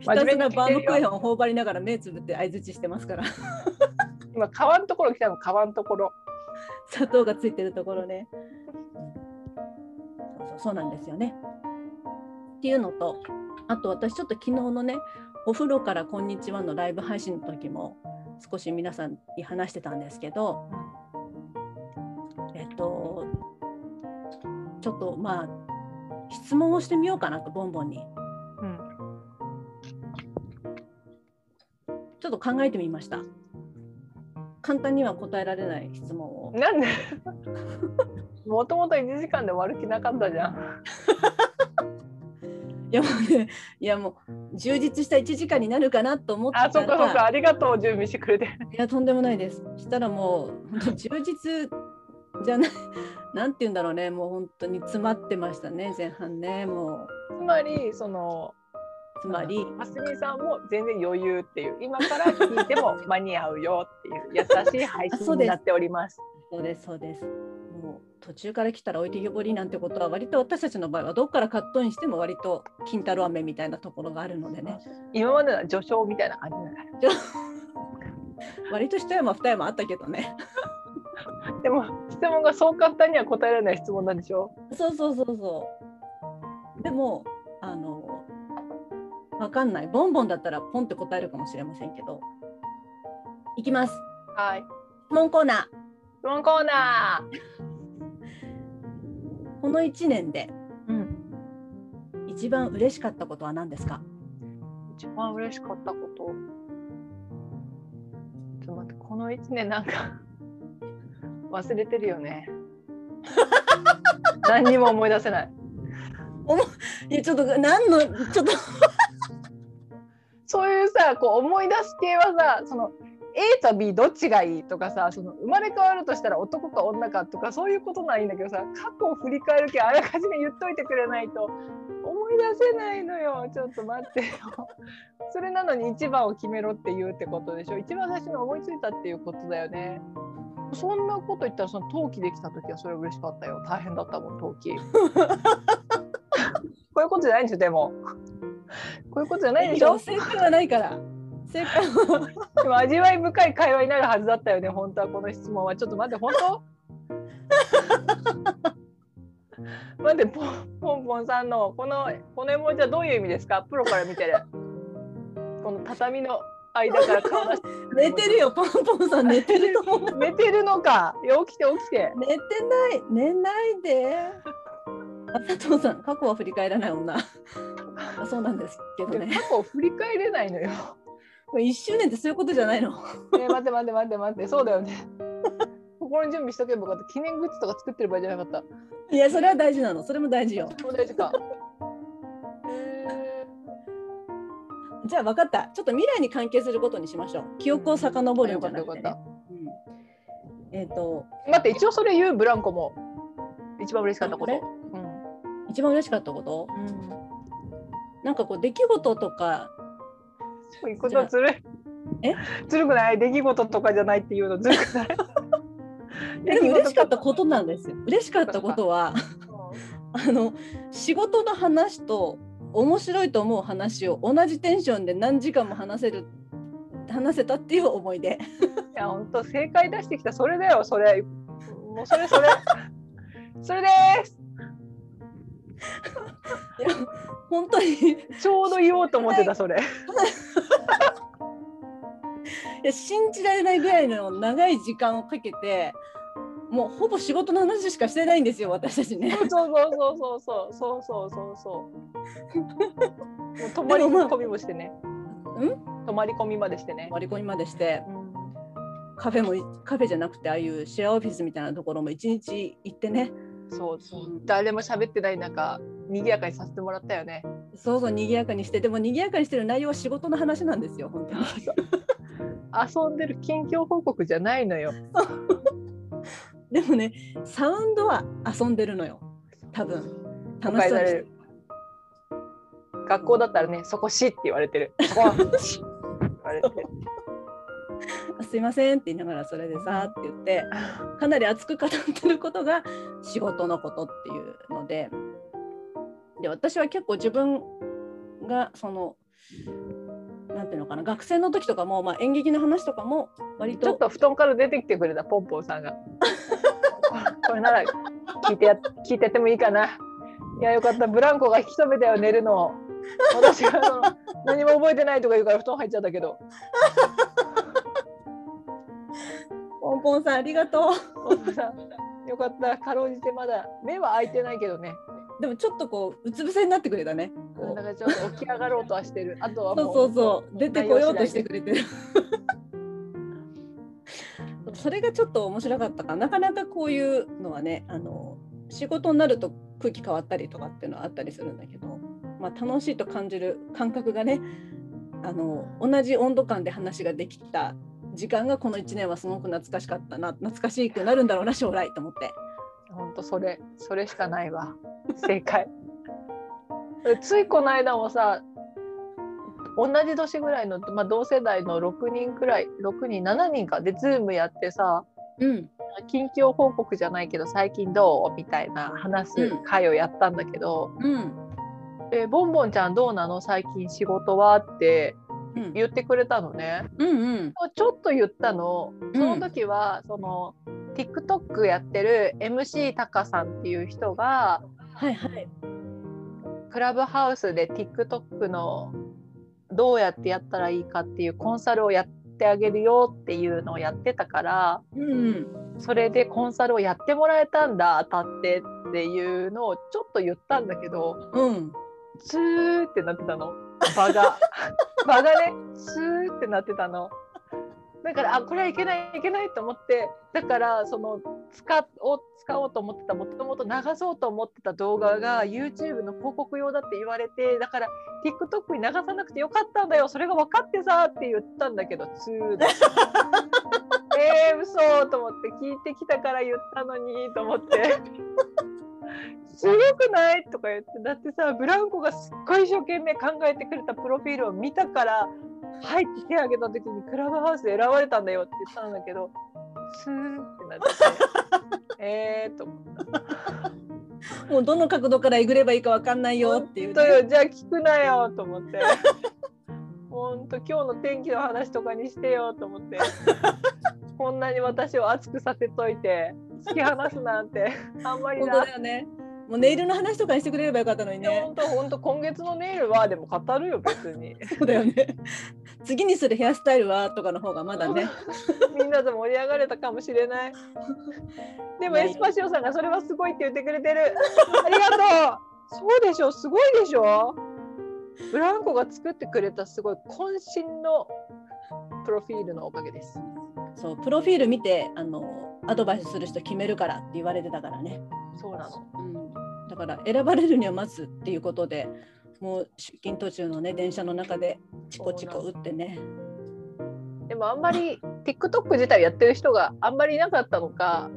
ひたすらバームクーヘンを頬張りながら目つぶって相づちしてますから。今皮のところ来たの皮のところ。砂糖がついてるところね。そうそうそうなんですよね。っていうのとあと私ちょっと昨日のねお風呂からこんにちはのライブ配信の時も少し皆さんに話してたんですけど、えっとちょっとまあ質問をしてみようかなとボンボンにうん。ちょっと考えてみました。簡単には答えられない質問を。なんで？(laughs) もともと1時間で終わる気なかったじゃん。(laughs) いやもうね、いやもう充実した1時間になるかなと思ってたらあ、そっかそありがとう、準備してくれて。いやとんでもないです。したらもう本当充実じゃない、(laughs) なんて言うんだろうね、もう本当に詰まってましたね、前半ね、もう。つまり、その、つまり、ますみさんも全然余裕っていう、今から聞いても (laughs) 間に合うよっていう優しい配信になっております。そうです、そうです。もう途中から来たら置いてけぼりなんてことは、割と私たちの場合は、どっからカットインしても割と金太郎飴みたいなところがあるのでね、今までの序章みたいな感じだから。(laughs) 割と一山二山あったけどね。でも、質問がそう簡単には答えられない質問なんでしょそうそうそうそう。でも、あの、わかんない。ボンボンだったらポンって答えるかもしれませんけど。いきます。はい。質問コーナー。質問コーナこの1年でー。うん。一番嬉しかったことは何ですか？一番嬉しかったこと。ちょっと待って、この1年なんか (laughs) 忘れてるよね。(laughs) 何にも思い出せない。いや、ちょっと、何の、ちょっと、そういうさ、こう思い出す系はさ、その A と B どっちがいいとかさ、その生まれ変わるとしたら男か女かとかそういうことないんだけどさ、過去を振り返るけあらかじめ言っといてくれないと思い出せないのよ。ちょっと待ってよ。それなのに一番を決めろって言うってことでしょ。一番最初に思いついたっていうことだよね。そんなこと言ったらその陶器できた時はそれ嬉しかったよ。大変だったもん陶器。(laughs) こういうことじゃないんですよでも。こういうことじゃないでしょ。はないから。正解は。でも味わい深い会話になるはずだったよね、本当はこの質問は。ちょっと待って、本当？(laughs) 待って、ポンポンポンさんのこのこの絵文字はどういう意味ですか？プロから見てる。この畳の間から顔出して。寝てるよ、ポンポンさん、寝てると思う。(laughs) 寝てるのか。起きて起きて。寝てない、寝ないで。あ佐藤さん、過去は振り返らない女。(laughs) あそうなんですけどね。過去を振り返れないのよ。これ一周年ってそういうことじゃないの？(laughs) え待って待って待って待って、そうだよね。(laughs) 心に準備しとけばよかった。記念グッズとか作ってる場合じゃなかった。いや、それは大事なの。それも大事よ。もう大事か。へじゃあ分かった。ちょっと未来に関係することにしましょう。記憶を遡るんじゃなくて、ねよかったよかうんえっ、と、ー待って、一応それ言うブランコも。一番嬉しかったこと。あこ一番嬉しかったこと、なんかこう出来事とか、そういうことずるい。え？ずるくない？出来事とかじゃないっていうのずるくない？(laughs) でも嬉しかったことなんですよ。嬉しかったことは、あの仕事の話と面白いと思う話を同じテンションで何時間も話せる話せたっていう思い出。いや本当正解出してきた。それだよそれ。もうそれそれ。(laughs) それですいや本当に。いちょうど言おうと思ってたそれ。や信じられないぐらいの長い時間をかけてもうほぼ仕事の話しかしてないんですよ私たちね。そうそうそうそうそうそうそうそう。そうもう泊まり込みもしてね。うん泊まり込みまでしてね、割り込みまでしてうん。カフェもカフェじゃなくてああいうシェアオフィスみたいなところも一日行ってねそう。誰も喋ってない中賑やかにさせてもらったよね。そうそう賑やかにして。でも賑やかにしてる内容は仕事の話なんですよ本当に。(laughs) 遊んでる近況報告じゃないのよ。でもねサウンドは遊んでるのよ。多分。誤楽しそう学校だったらねそこしって言われてる。そこ言われてる。あすいませんって言いながらそれでさって言って (laughs) かなり熱く語ってることが仕事のことっていうのでで私は結構自分がそのなんていうのかな学生の時とかも、まあ、演劇の話とかも割とちょっと布団から出てきてくれたポンポンさんが。(laughs) これなら聞いてや聞いてってもいいかな。いやよかったブランコが引き止めたよ寝るのを。私が何も覚えてないとか言うから布団入っちゃったけど。ポンさんありがとポンポンさん。よかった。かろうじてまだ目は開いてないけどね。うでもちょっとこううつ伏せになってくれたね。こう。だからちょっと起き上がろうとはしてる。あとはもそうそうそう。出てこようとしてくれてる。(laughs) それがちょっと面白かったかなかなかこういうのはねあの仕事になると空気変わったりとかっていうのはあったりするんだけど、まあ、楽しいと感じる感覚がねあの同じ温度感で話ができた時間がこの1年はすごく懐かしかったな懐かしくなるんだろうな将来と思って。本当それそれしかないわ。(laughs) 正解。ついこの間もさ同じ年ぐらいの、まあ、同世代の6人くらい6人7人かでズームやってさうん。近況報告じゃないけど最近どうみたいな話す会をやったんだけどうん「えボンボンちゃんどうなの？最近仕事は?」ってうん言ってくれたのね。うんうん。ちょっと言ったの。その時は、その TikTok やってる MC タカさんっていう人がはいはい。クラブハウスで TikTok のどうやってやったらいいかっていうコンサルをやってあげるよっていうのをやってたからうんうん。それでコンサルをやってもらえたんだ当たってっていうのをちょっと言ったんだけどうん。ツーってなってたの場が。(laughs) 場がねツーってなってたの。だからあこれはいけないいけないと思って。だからその使おう使おうと思ってたもともと流そうと思ってた動画が YouTube の広告用だって言われてだから TikTok に流さなくてよかったんだよ。それが分かってさって言ったんだけど2だ (laughs) えー、嘘と思って聞いてきたから言ったのにと思って。すごくない？とか言ってだってさブランコがすっごい一生懸命考えてくれたプロフィールを見たから入って手挙げた時にクラブハウスで選ばれたんだよって言ったんだけどスーってなっててえーと。もうどの角度からえぐればいいかわかんないよっていう、本当よじゃあ聞くなよと思って。本当今日の天気の話とかにしてよと思ってこんなに私を熱くさせといて突き放すなんて (laughs) あんまり本な当だよね。もうネイルの話とかにしてくれればよかったのにね。本当本当今月のネイルはでも語るよ別に。そうだよね。次にするヘアスタイルはとかの方がまだね。(laughs) みんなで盛り上がれたかもしれない。でもエスパシオさんがそれはすごいって言ってくれてる。ありがとう。そうでしょすごいでしょブランコが作ってくれたすごい渾身のプロフィールのおかげですそうプロフィール見てあのアドバイスする人決めるからって言われてたからね。そうなのうん、だから選ばれるにはまずっていうことで、もう出勤途中のね電車の中でチコチコ打ってね。でもあんまり TikTok 自体やってる人があんまりいなかったのか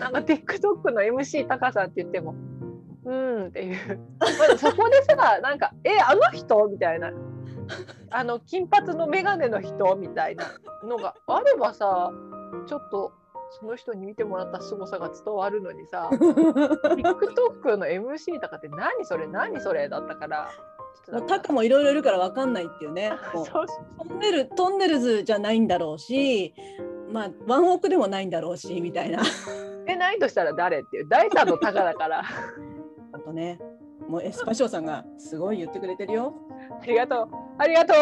なんか TikTok の MC タカさんって言ってもうーんっていう (laughs) まあそこでさなんか「えあの人?」みたいな (laughs) あの金髪の眼鏡の人みたいなのがあればさちょっとその人に見てもらった凄さが伝わるのにさ TikTok の MC とかって何それ何それだったからタカもいろいろいるからわかんないっていうね。(laughs) トンネルトンネルズじゃないんだろうし、まあワンオクでもないんだろうしみたいな。でないとしたら誰っていう？第三のタカだから。(laughs) あとね、もうエスパショーさんがすごい言ってくれてるよ。ありがとう。ありがとう。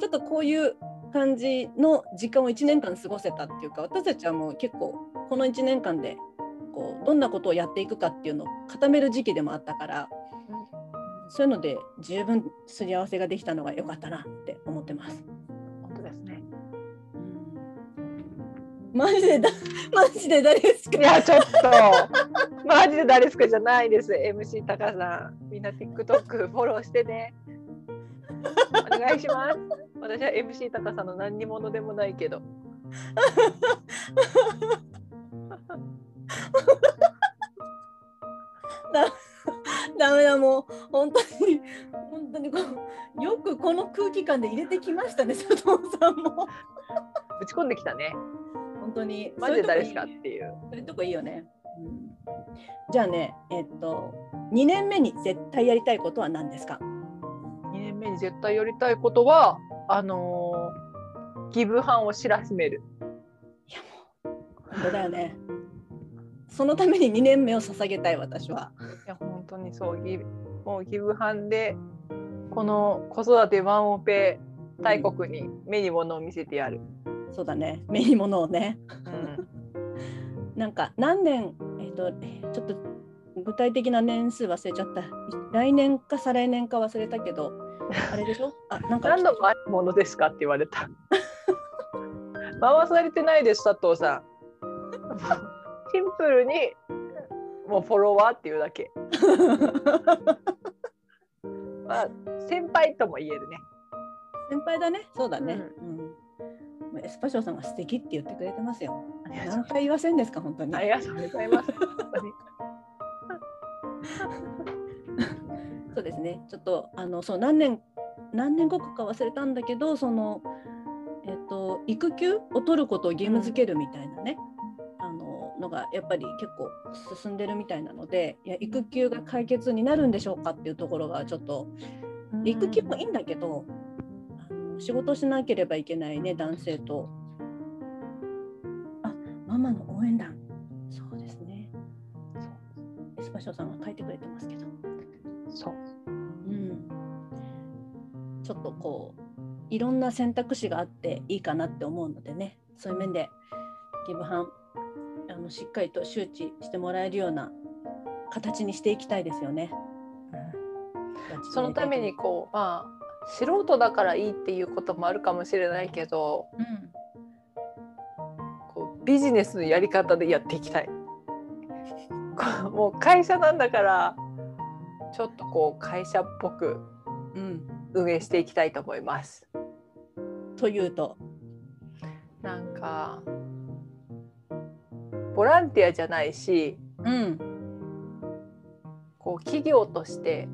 ちょっとこういう感じの時間を1年間過ごせたっていうか私たちはもう結構この1年間でこうどんなことをやっていくかっていうのを固める時期でもあったから、そういうので十分すり合わせができたのが良かったなって思ってます。本当ですね。マジでだマジで誰ですか？いや、ちょっと。マジで誰ですかじゃないです。MC タカさん。みんな TikTok フォローしてね。お願いします。私は MC タカさんの何にものでもないけど。(laughs) ダメだもう本当に本当にこうよくこの空気感で入れてきましたね佐藤さんもぶち込んできたね。本当に。マジで誰ですかっていう。そういうとこいいよね、うん。じゃあねえっと2年目に絶対やりたいことは何ですか？2年目に絶対やりたいことはあのーギブ班を知らしめる。本当だよね。そのために2年目を捧げたい私は。いや本当にそう。ギブもうギブ班でこの子育てワンオペ大国に目に物を見せてやる。そうだね。目に物をね。うん。なんか何年えっ、とえーちょっと具体的な年数忘れちゃった。来年か再来年か忘れたけど (laughs) あれでしょ？あなんか何度もあるものですかって言われた。(laughs) 回されてないです佐藤さ。ん。(laughs) シンプルにもうフォロワーっていうだけ。まあ先輩とも言えるね。先輩だね。そうだね、うん。まあエスパショーさんが素敵って言ってくれてますよ。何回言わせんですか本当に。ありがとうございます。そうですね。ちょっとあのそう何年何年後かか忘れたんだけど、そのえっ、と育休を取ることを義務付けるみたいなね、あののがやっぱり結構進んでるみたいなので、いや育休が解決になるんでしょうかっていうところがちょっと育休もいいんだけど、あの仕事しなければいけないね男性と、あママの応援団、そうですね。エスパショーさんが書いてくれてますけど。そう。うん、ちょっとこういろんな選択肢があっていいかなって思うのでねそういう面でギブハンあのしっかりと周知してもらえるような形にしていきたいですよね。そのためにこうまあ素人だからいいっていうこともあるかもしれないけどうん、こうビジネスのやり方でやっていきたい。(laughs) もう会社なんだからちょっとこう会社っぽくうん、運営していきたいと思います。というと、なんかボランティアじゃないしうんこう企業として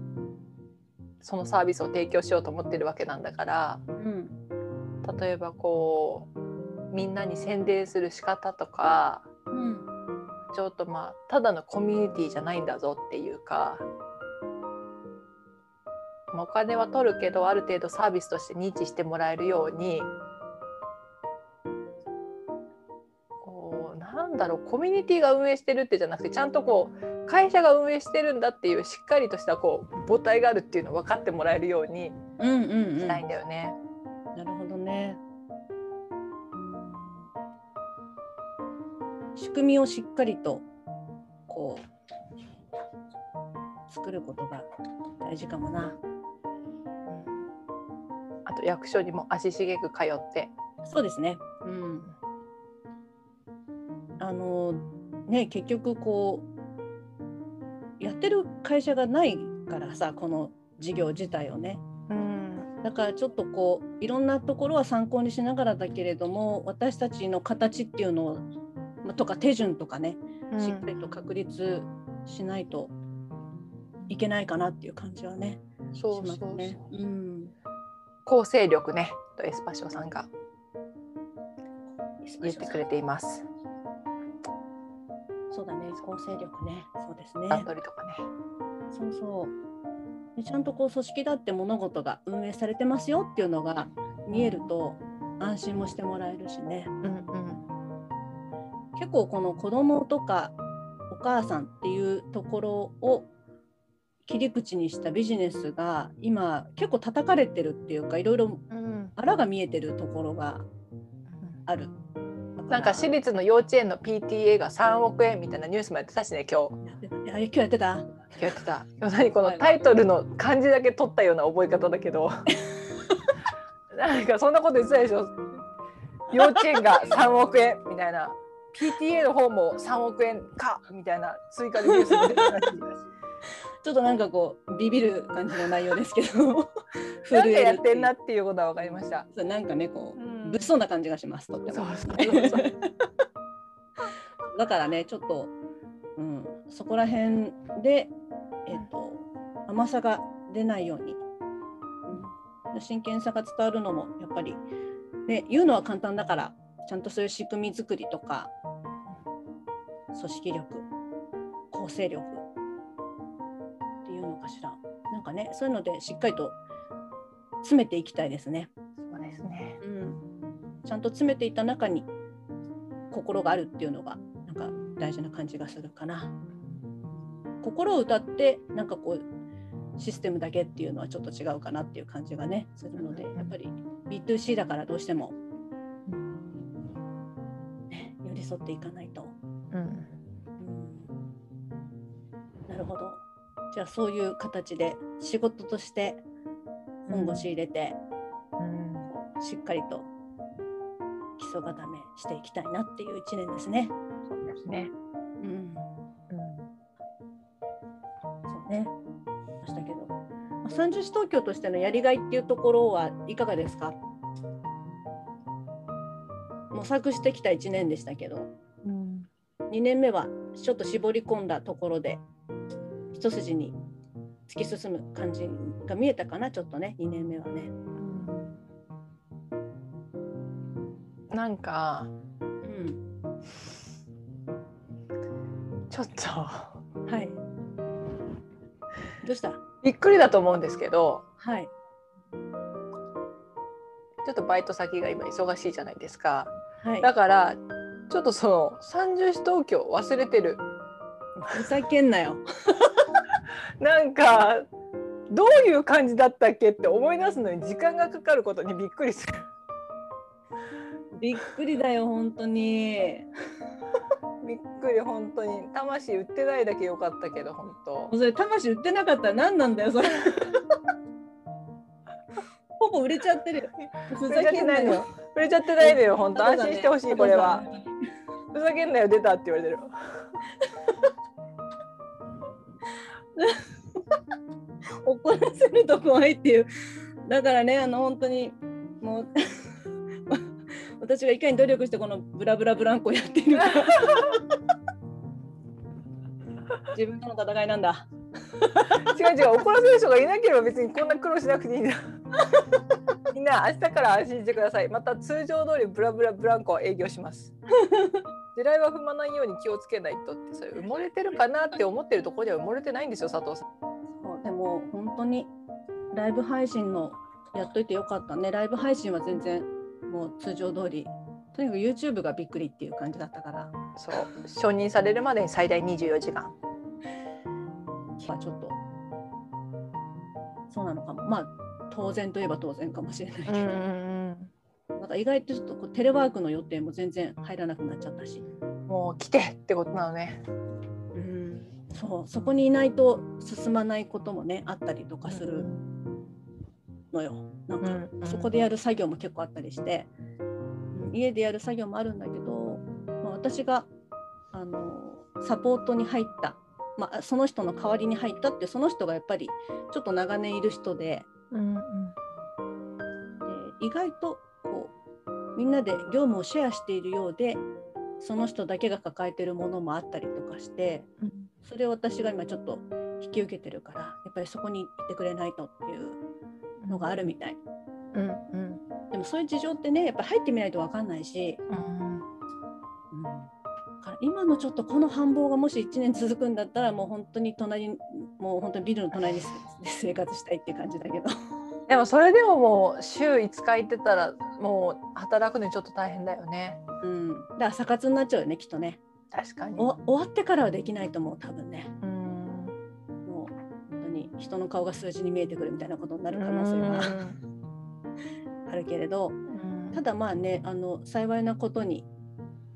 そのサービスを提供しようと思ってるわけなんだからうん例えばこうみんなに宣伝する仕方とかうんちょっとまあただのコミュニティじゃないんだぞっていうか、お金は取るけどある程度サービスとして認知してもらえるようになんだろうコミュニティが運営してるってじゃなくてちゃんとこう会社が運営してるんだっていうしっかりとしたこう母体があるっていうのを分かってもらえるようにうんうんうんしたいんだよね。なるほどね。仕組みをしっかりとこう作ることが大事かもな。あと役所にも足しげく通って。そうですね。うん。ね結局こうやってる会社がないからさこの事業自体をね。うんだからちょっとこういろんなところは参考にしながらだけれども私たちの形っていうのをまあとか手順とかねしっかりと確立しないといけないかなっていう感じはねうそうそう、ね。うん、構成力ねとエスパシオさんが言ってくれています。構成力ねそうですね。段取りとかね。そうそうでちゃんとこう組織だって物事が運営されてますよっていうのが見えると安心もしてもらえるしね。うんうん。結構この子供とかお母さんっていうところを切り口にしたビジネスが今結構叩かれてるっていうかいろいろうん、あらが見えてるところがある。だらなんか私立の幼稚園の PTA が3億円みたいなニュースもやってたしね今日。やってたいや今日やってた。やってた。今日何このタイトルの漢字だけ取ったような覚え方だけど。(laughs) なんかそんなこと言ってたでしょ。幼稚園が3億円みたいな。PTA の方も3億円かみたいな追加でニュースが出てたらしいちょっとなんかこうビビる感じの内容ですけど (laughs) なんか震えるやってんなっていうことは分かりました。そうなんかねこう、うん。物騒な感じがしますとっても。(laughs) だからねちょっと、うん、そこら辺で、えっと甘さが出ないように、うん、真剣さが伝わるのもやっぱり、ね、言うのは簡単だからちゃんとそういう仕組み作りとか組織力構構成力かねそういうのでしっかりと詰めていきたいですね。そうですね。うん、ちゃんと詰めていった中に心があるっていうのがなんか大事な感じがするかな。心を歌ってなんかこうシステムだけっていうのはちょっと違うかなっていう感じがねするのでやっぱり B2C だからどうしても、ね、寄り添っていかないと。うん。うんなるほど。じゃあそういう形で仕事として本腰入れて、うん。しっかりと基礎固めしていきたいなっていう一年ですね。そうですね。うん、うん。そうね。ましたけど、まあ三十市東京としてのやりがいっていうところはいかがですか？模索してきた一年でしたけど、うん。2年目はちょっと絞り込んだところで一筋に突き進む感じが見えたかなちょっとね2年目はね。なんかうん、ちょっとはい。どうした？びっくりだと思うんですけどはい。ちょっとバイト先が今忙しいじゃないですかはい。だからちょっとその三十市東京忘れてるふざけんなよ。なんかどういう感じだったっけって思い出すのに時間がかかることにびっくりするびっくりだよ、本当に。びっくり本当に魂売ってないだけよかったけど本当それ、魂売ってなかったら何なんだよ、それ。(laughs) ほぼ売れちゃってるよ。ふざけんなよ。売れちゃってないのよ本当安心してほしいこれは。ふざけんなよ出たって言われてる怒らせると怖いっていう。だからね、あの本当にもう (laughs) 私がいかに努力してこのブラブラブランコやっているか。自分との戦いなんだ。違う違う怒らせる人がいなければ別にこんな苦労しなくていいんだみんな明日から安心してくださいまた通常通りブラブラブランコ営業します地雷は踏まないように気をつけないとってそれ埋もれてるかなって思ってるところでは埋もれてないんですよ佐藤さん。そうでも本当にライブ配信のやっといてよかったね。ライブ配信は全然もう通常通り。とにかく YouTube がびっくりっていう感じだったから、そう承認されるまでに最大24時間。まあちょっと。そうなのかも。まあ当然といえば当然かもしれないけど、なんか意外とちょっとこうテレワークの予定も全然入らなくなっちゃったし、もう来てってことなのね。うん、そう。そこにいないと進まないこともねあったりとかするのよ。なんかうんうんそこでやる作業も結構あったりして、うん。家でやる作業もあるんだけど、まあ、私があのサポートに入った、まあ、その人の代わりに入ったってその人がやっぱりちょっと長年いる人で。うん。で意外とみんなで業務をシェアしているようでその人だけが抱えてるものもあったりとかしてそれを私が今ちょっと引き受けてるからやっぱりそこにいてくれないとっていうのがあるみたい。うんうん。でもそういう事情ってねやっぱり入ってみないと分かんないし、うん。だから今のちょっとこの繁忙がもし1年続くんだったらもう本当に隣にもう本当にビルの隣に (laughs) で生活したいっていう感じだけどでもそれでももう週5日行ってたらもう働くのにちょっと大変だよね。うん。だからサ活になっちゃうよねきっとね。確かに。お終わってからはできないと思う多分ね。うん。もう本当に人の顔が数字に見えてくるみたいなことになる可能性が (laughs) あるけれど。ただまあねあの幸いなことに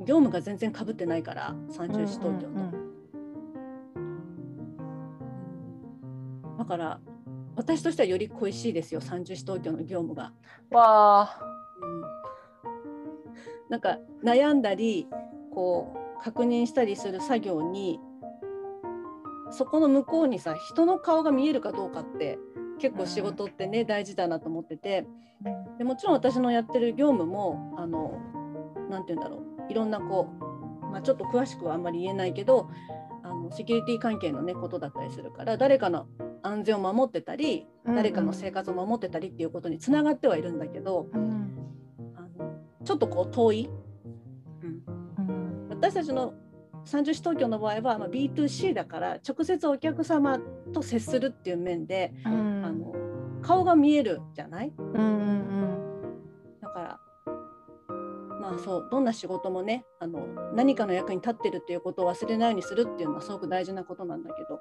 業務が全然かぶってないから三重市東京と。だから私としてはより恋しいですよ三重市東京の業務が。わあ。うん。なんか悩んだりこう確認したりする作業にそこの向こうにさ人の顔が見えるかどうかって結構仕事ってね、大事だなと思ってて。でもちろん私のやってる業務もあのなんて言うんだろう。いろんなこう、まあ、ちょっと詳しくはあんまり言えないけどあのセキュリティ関係のねことだったりするから誰かの安全を守ってたり誰かの生活を守ってたりっていうことにつながってはいるんだけど、うん。あのちょっとこう遠い、うん、うん。私たちの三十市東京の場合は、まあ、B2C だから直接お客様と接するっていう面で、うん。あの顔が見えるじゃない？うんうん。だからまあそうどんな仕事もねあの何かの役に立ってるっていうことを忘れないようにするっていうのはすごく大事なことなんだけど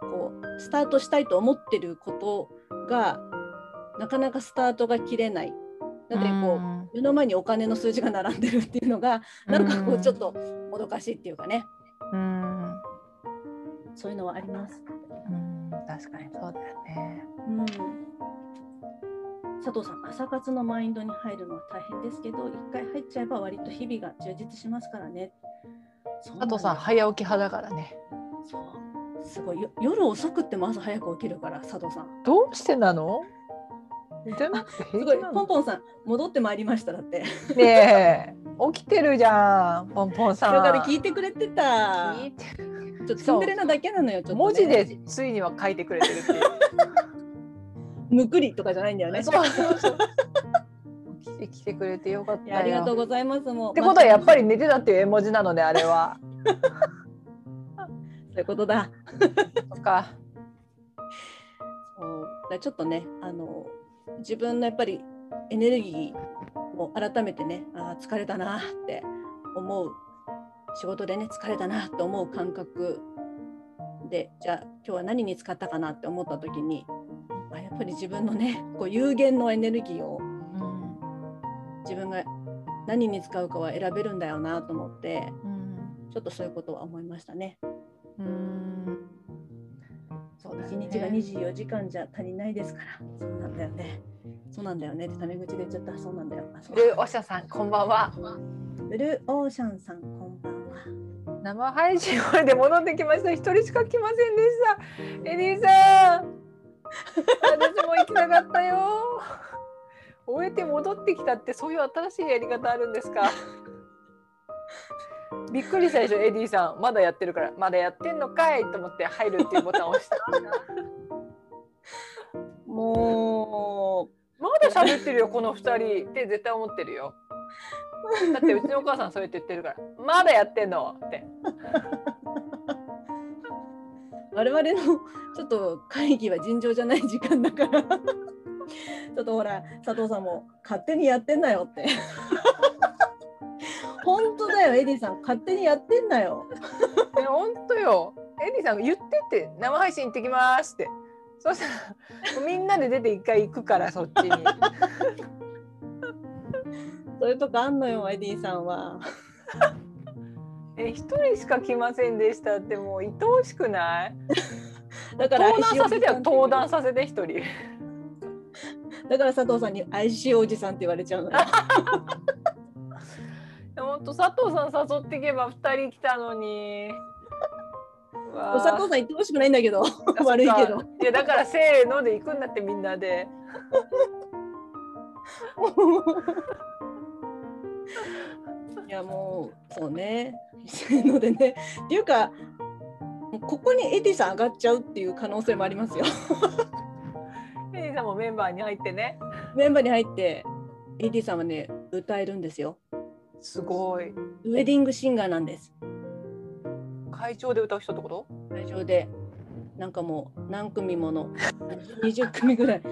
こうスタートしたいと思ってることがなかなかスタートが切れない。だってこう、目の前にお金の数字が並んでるっていうのがなんかこうちょっともどかしいっていうかねうんそういうのはあります。うん確かにそうだよね。うん、佐藤さん朝活のマインドに入るのは大変ですけど一回入っちゃえば割と日々が充実しますからね。佐藤さん早起き派だからね。そうすごいよ夜遅くっても朝早く起きるから佐藤さん。どうしてなの？じゃなくてすごい？ポンポンさん戻ってまいりましただって。ねえ起きてるじゃんポンポンさん。だから聞いてくれてた。聞いてるちょっとツンデレなだけなのよちょっと、ね。文字でついには書いてくれてるっていう。(laughs) むくりとかじゃないんだよね。そうそうそう。来て来てくれてよかったありがとうございますもう。ってことはやっぱり寝てたっていう絵文字なのねあれは。(laughs) そういうことだ。そっか。そうだちょっとねあの自分のやっぱりエネルギーを改めてねあー疲れたなって思う仕事でね疲れたなって思う感覚でじゃあ今日は何に使ったかなって思った時にあやっぱり自分のねこう有限のエネルギーを自分が何に使うかは選べるんだよなと思ってちょっとそういうことは思いましたね。うん。そうね日が24時間じゃ足りないですからそうなんだよね。そうなんだよねってタメ口で言っちゃったそうなんだよ。あそうルーおしゃさんこんばんは。ブルーオーシャンさんこんばんは。生配信終えて戻ってきました。一人しか来ませんでした。エディさん。私も行きたかったよ。終えて戻ってきたってそういう新しいやり方あるんですか？びっくりしたでしょエディさん。まだやってるから。まだやってんのかいと思って入るっていうボタンを押した。もまだ喋ってるよこの二人って絶対思ってるよ。だってうちのお母さんそうやって言ってるから。まだやってんのって。う我々のちょっと会議は尋常じゃない時間だから (laughs) ちょっとほら佐藤さんも勝手にやってんなよって。(laughs) 本当だよエディさん勝手にやってんなよ。(laughs) え本当よエディさんが言ってって生配信行ってきますってそしたらみんなで出て一回行くからそっちにそういうとこあんのよエディさんは。え一人しか来ませんでしたってもう愛おしくない？(laughs) だから登壇させてよ。登壇ささせて一人。(laughs) だから佐藤さんに IC おじさんって言われちゃうのよ。(laughs) 本当佐藤さん誘っていけば二人来たのに。佐藤さん言ってほしくないんだけど。悪いけど。いやだからせーので行くんだってみんなでいやもうそうね。(laughs) のでね。っていうかここにエディさん上がっちゃうっていう可能性もありますよ。(laughs) エディさんもメンバーに入ってねメンバーに入ってエディさんはね歌えるんですよ。すごいウェディングシンガーなんです。会場で歌う人ってこと？会場でなんかもう何組もの20組ぐらい。(laughs)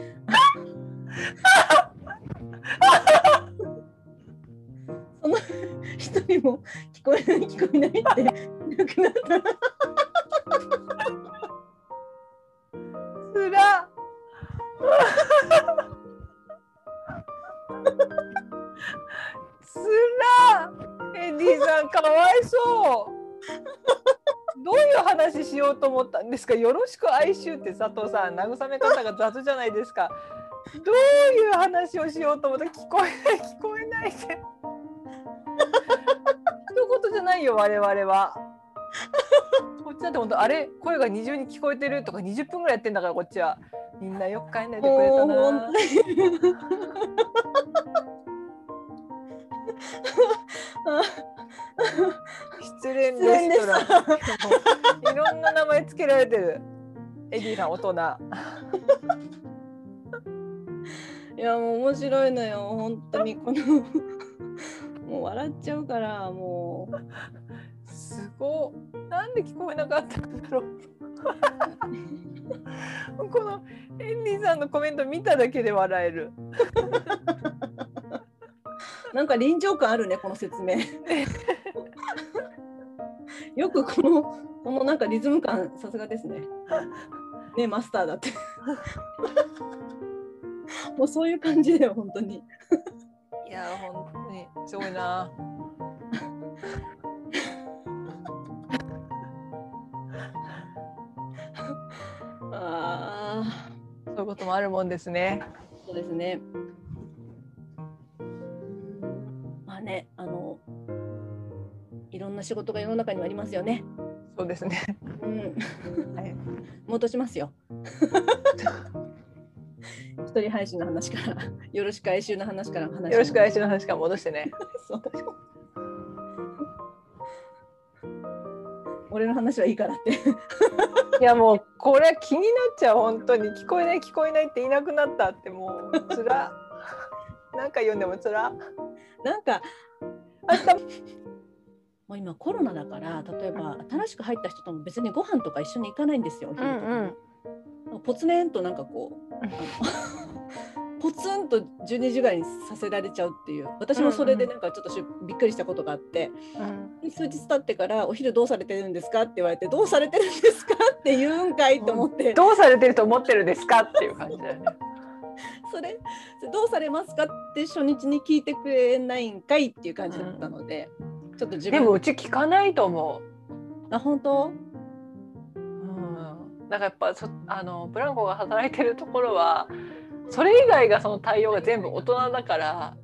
その一人も聞こえない聞こえないってなくなった。らつらつらエディさんかわいそう。どういう話しようと思ったんですか？よろしく哀愁って佐藤さん慰め方が雑じゃないですか。どういう話をしようと思った？聞こえない聞こえないって。ないよ我々は。こっちだって本当あれ声が二重に聞こえてるとか20分ぐらいやってんだからこっちは。みんなよく帰んないでくれたな。失恋レストランいろんな名前つけられてる。エディさん大人。いやもう面白いのよ本当にこのもう笑っちゃうからもうすごいなんで聞こえなかったんだろう (laughs) このエンリーさんのコメント見ただけで笑える (laughs) なんか臨場感あるねこの説明。(laughs) よくこのこのなんかリズム感さすがですね。ねマスターだって。もうそういう感じだよ本当に。いや本当にすごいなああそういうこともあるもんですねそうですね。まあねあのいろんな仕事が世の中にはありますよね。そうですねうん。はい戻しますよ。(laughs) 一人配信の話から、よろしく哀愁の話から話しよろしく来週の話から戻してね。そう。俺の話はいいからって。いやもうこれ気になっちゃう。本当に聞こえない聞こえないっていなくなったってもうつら。なんか読んでもつら。なんか明日もう今コロナだから例えば新しく入った人とも別にご飯とか一緒に行かないんですよ。お昼とか。うんポツネンとなんかこうポツンと12時ぐらいにさせられちゃうっていう。私もそれでなんかちょっとしびっくりしたことがあって、うん。数日経ってから「お昼どうされてるんですか?」って言われて「どうされてるんですか?」って言うんかいと思って、どうされてると思ってるんですか？っていう感じだよね。それどうされますか？って初日に聞いてくれないんかいっていう感じだったので、ちょっと自分でもうち聞かないと思あ本当？う、うん、だからやっぱそあのブランコが働いてるところはそれ以外がその対応が全部大人だから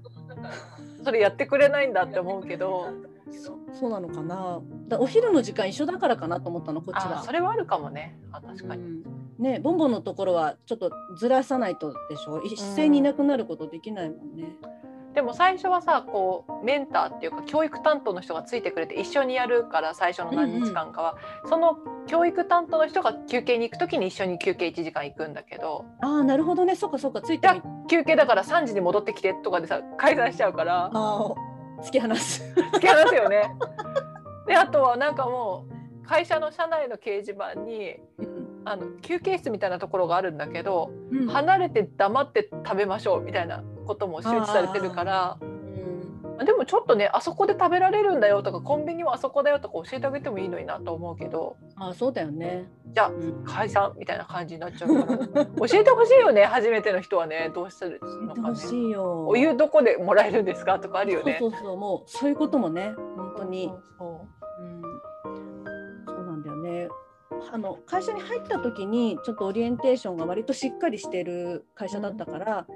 それやってくれないんだって思うけど。そそうなのかな。だお昼の時間一緒だからかなと思ったのこっちは。あそれはあるかもね。あ確かに、うん。ねボンボンのところはちょっとずらさないとでしょ？一斉にいなくなることできないもんね。でも最初はさこうメンターっていうか教育担当の人がついてくれて一緒にやるから最初の何日間かは、その教育担当の人が休憩に行く時に一緒に休憩1時間行くんだけど。ああなるほどね。そっかそっかついて休憩だから3時に戻ってきてとかでさ解散しちゃうから。突き放す。突き放すよね。(laughs) であとはなんかもう会社の社内の掲示板にうん。あの休憩室みたいなところがあるんだけど、うん。離れて黙って食べましょうみたいなことも周知されてるから。うん。でもちょっとねあそこで食べられるんだよとかコンビニはあそこだよとか教えてあげてもいいのになと思うけど。ああそうだよね。じゃあうん。解散みたいな感じになっちゃうから教えてほしいよね初めての人はね。どうするのかね。しいよ。お湯どこでもらえるんですかとかあるよね。そうそうそう。もうそういうこともね本当に。そうあの会社に入った時にちょっとオリエンテーションが割としっかりしてる会社だったから、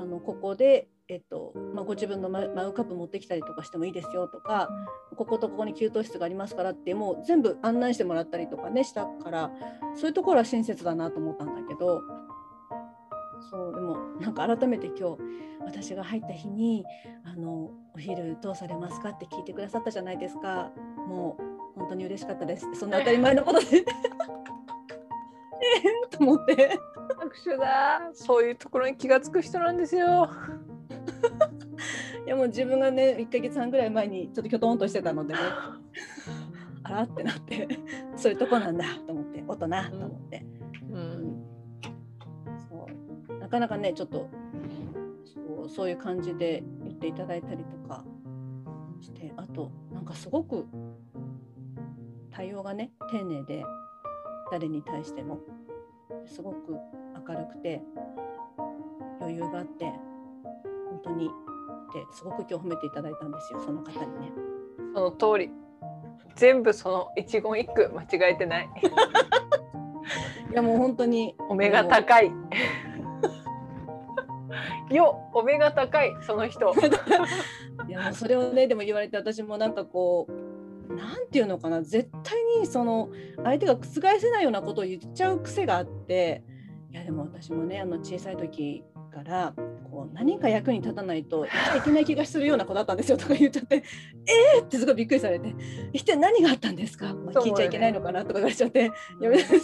あのここで、えっとまあ、ご自分のママグカップ持ってきたりとかしてもいいですよとか、こことここに給湯室がありますからってもう全部案内してもらったりとかねしたからそういうところは親切だなと思ったんだけどそうでもなんか改めて今日私が入った日にあのお昼どうされますかって聞いてくださったじゃないですか。もう本当に嬉しかったです。そんな当たり前のことで。ええと思って。拍手だ。そういうところに気がつく人なんですよ。(laughs) いやもう自分がね1ヶ月半ぐらい前にちょっときょとんとしてたのでね。(laughs) あらってなって。そういうとこなんだと思って。大人と思って、ううん。ん。そう。なかなかねちょっとそうそういう感じで言っていただいたりとかしてあとなんかすごく対応がね丁寧で誰に対してもすごく明るくて余裕があって本当にってすごく今日褒めていただいたんですよその方にね。その通り。全部その一言一句間違えてない。(laughs) いやもう本当にお目が高い。よお目が高いその人。(laughs) いやそれをねでも言われて私もなんかこうなんていうのかな？絶対にその相手が覆せないようなことを言っちゃう癖があって。いやでも私もねあの小さい時からこう何か役に立たないといけない気がするような子だったんですよ。とか言っちゃってえー？ってすごいびっくりされて。一体何があったんですか、まあ聞いちゃいけないのかな？とか言われちゃって。やめてそう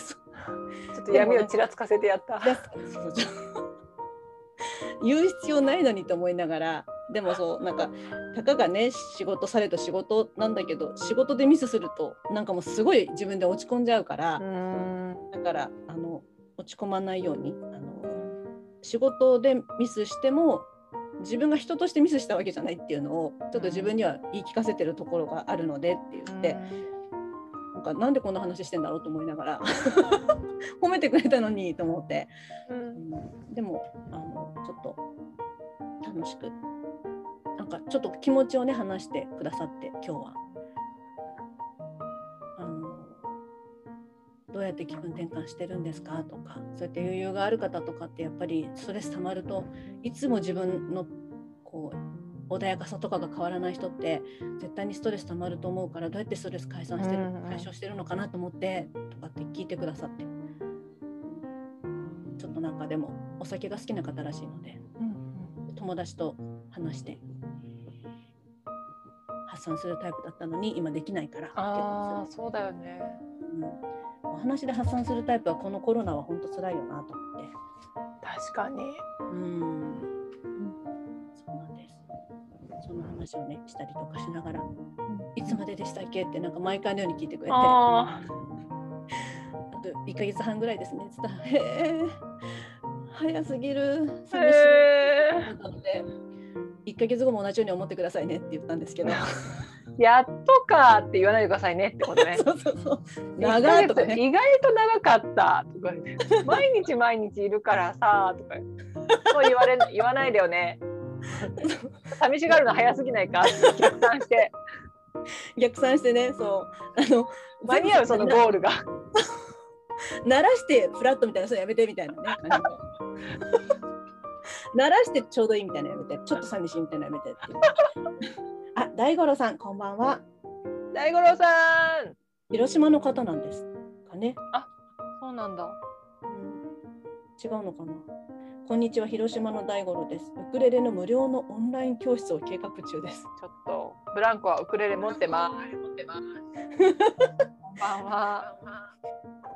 ちょっと闇をちらつかせてやった。(laughs) 言う必要ないのにと思いながらでもそうなんかたかがね仕事されと仕事なんだけど仕事でミスするとなんかもうすごい自分で落ち込んじゃうから、うん。だからあの落ち込まないようにあの仕事でミスしても自分が人としてミスしたわけじゃないっていうのをちょっと自分には言い聞かせてるところがあるのでって言って、なんかなんでこんな話してんだろうと思いながら (laughs) 褒めてくれたのにと思って、うん。うん。でもあのちょっと楽しくなんかちょっと気持ちをね話してくださって今日は。あのどうやって気分転換してるんですか？とかそうやって余裕がある方とかってやっぱりストレス溜まるといつも自分のこう穏やかさとかが変わらない人って絶対にストレス溜まると思うからどうやってストレス解散してる解消してるのかなと思ってとかって聞いてくださって。ちょっとなんかでもお酒が好きな方らしいので友達と話して発散するタイプだったのに今できないからってああそうだよね。うん、お話で発散するタイプはこのコロナは本当辛いよなと思って。確かに。うん。そうなんです。その話をねしたりとかしながらいつまででしたっけってなんか毎回のように聞いてくれて。あ (laughs) あと1ヶ月半ぐらいですね。つったら「へえ早すぎる。あ。寂しい」で1ヶ月後も同じように思ってくださいねって言ったんですけど。え。(laughs) やっとかって言わないでくださいねってことね。(laughs) そうそうそう。長いとかね。意外と長かったとか (laughs) 毎日毎日いるからさとか。そう言われ言わないでよね。寂しがるの早すぎないか？逆算して。逆算してね。そう。あの間に合うそのゴールが。鳴らしてフラットみたいなそうやめてみたいなね鳴らしてちょうどいいみたいなのやめて。ちょっと寂しいみたいなのやめてっていう。あ大五郎さんこんばんは。大五郎さん。広島の方なんですかね、そうなんだ。違うのかな。こんにちは広島の大五郎です。ウクレレの無料のオンライン教室を計画中です。ちょっとブランコはウクレレ持ってます。持ってますこんばんは。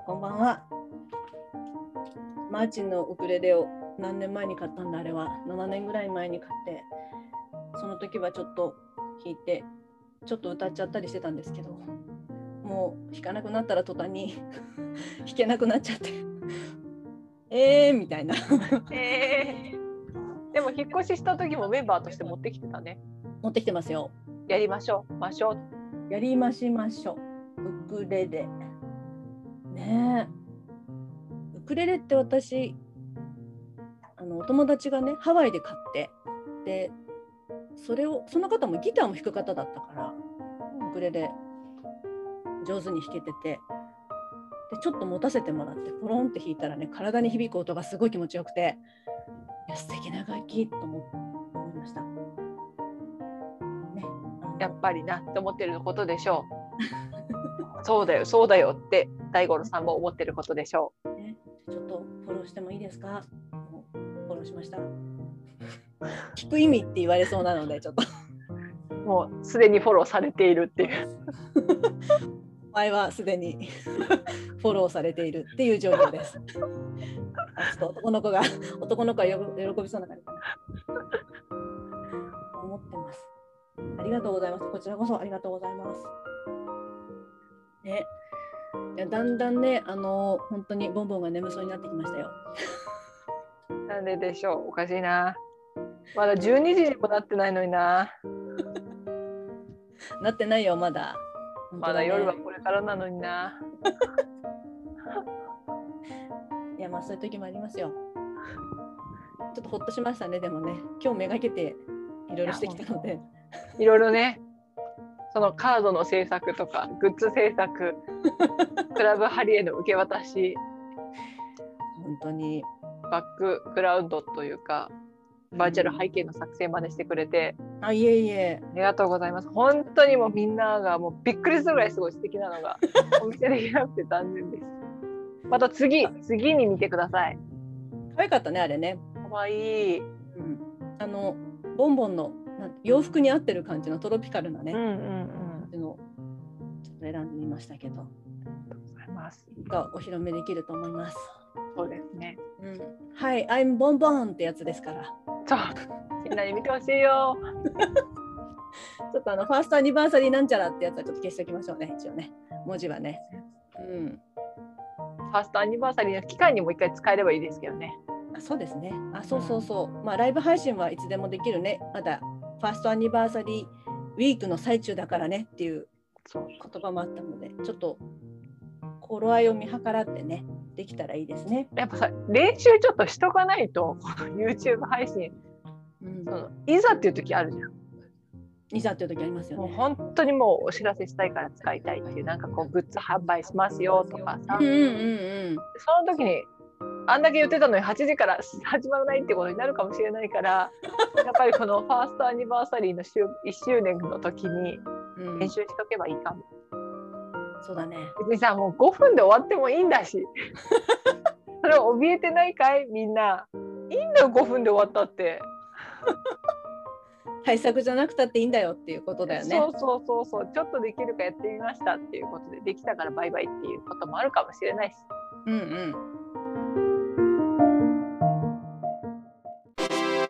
こんばんは。マーチンのウクレレを何年前に買ったんだあれは。7年ぐらい前に買ってその時はちょっと弾いてちょっと歌っちゃったりしてたんですけどもう弾かなくなったら途端に (laughs) 弾けなくなっちゃって。えーみたいな。えー。でも引っ越しした時もメンバーとして持ってきてたね。持ってきてますよ。やりましょう。ましょう。やりましましょう。ウクレレ。ねえ。ウクレレって私あのお友達がねハワイで買ってでそれをその方もギターも弾く方だったからウクレレ上手に弾けててでちょっと持たせてもらってポロンって弾いたらね体に響く音がすごい気持ちよくていや素敵な楽器と思思いました。ね、やっぱりなって思ってることでしょう。(laughs) そうだよそうだよって大五郎さんも思ってることでしょね、ちょっとフォローしてもいいですか？フォローしました。聞く意味って言われそうなので、ちょっと。うもうすでにフォローされているっていう前はすでに (laughs) フォローされているっていう状況です。あちょっと男の子が、男の子はよ喜びそうな感じかな。思ってます。ありがとうございます。こちらこそありがとうございます。ね、いやだんだんね、あの本当にボンボンが眠そうになってきましたよ。なんででしょう？おかしいな。まだ12時にもなってないのにな。なってないよ、まだ。まだ夜はこれからなのにな。(laughs) いやまあそういう時もありますよ。ちょっとほっとしましたねでもね。今日めがけていろいろしてきたので。いろいろね、そのカードの制作とか、グッズ制作、(laughs) クラブハリエの受け渡し、本当にバックグラウンドというか、バーチャル背景の作成までしてくれて、あいえいえありがとうございます。本当にもうみんながもうびっくりするぐらいすごい素敵なのが (laughs) お見せできなくて残念です。また次、次に見てください。可愛かったねあれね。かわいい。うん、あのボンボンの洋服に合ってる感じのトロピカルなね、うんうんうん。ちょっと選んでみましたけどありがとうございます。がお披露目できると思います。そうですね。うん、はい、I'm ボンボンってやつですから。そう、みんなに見てほしいよ。(laughs) ちょっとあのファーストアニバーサリーなんちゃらってやつはちょっと消しておきましょうね一応ね文字はね。うん。ファーストアニバーサリーの期間にもう一回使えればいいですけどね。あそうですね。あそうそうそう。まあライブ配信はいつでもできるね。まだファーストアニバーサリーウィークの最中だからねっていう言葉もあったので、ちょっと頃合いを見計らってね、できたらいいですね。やっぱさ練習ちょっとしとかないとこの YouTube 配信うんそ、のいざっていう時あるじゃん。いざっていう時ありますよもうね。本当にもうお知らせしたいから使いたいっていうなんかこうグッズ販売しますよとかさ、うんうんうんその時にあんだけ言ってたのに8時から始まらないってことになるかもしれないから (laughs) やっぱりこのファーストアニバーサリーの週1周年の時にうん。うん練習しとけばいいかも。そうだね。別にさもう5分で終わってもいいんだし (laughs) それ怯えてないかい？みんないいんだよ5分で終わったって。対策じゃなくたっていいんだよっていうことだよね。そうそうそうそうちょっとできるかやってみましたっていうことでできたからバイバイっていうこともあるかもしれないしうんうん。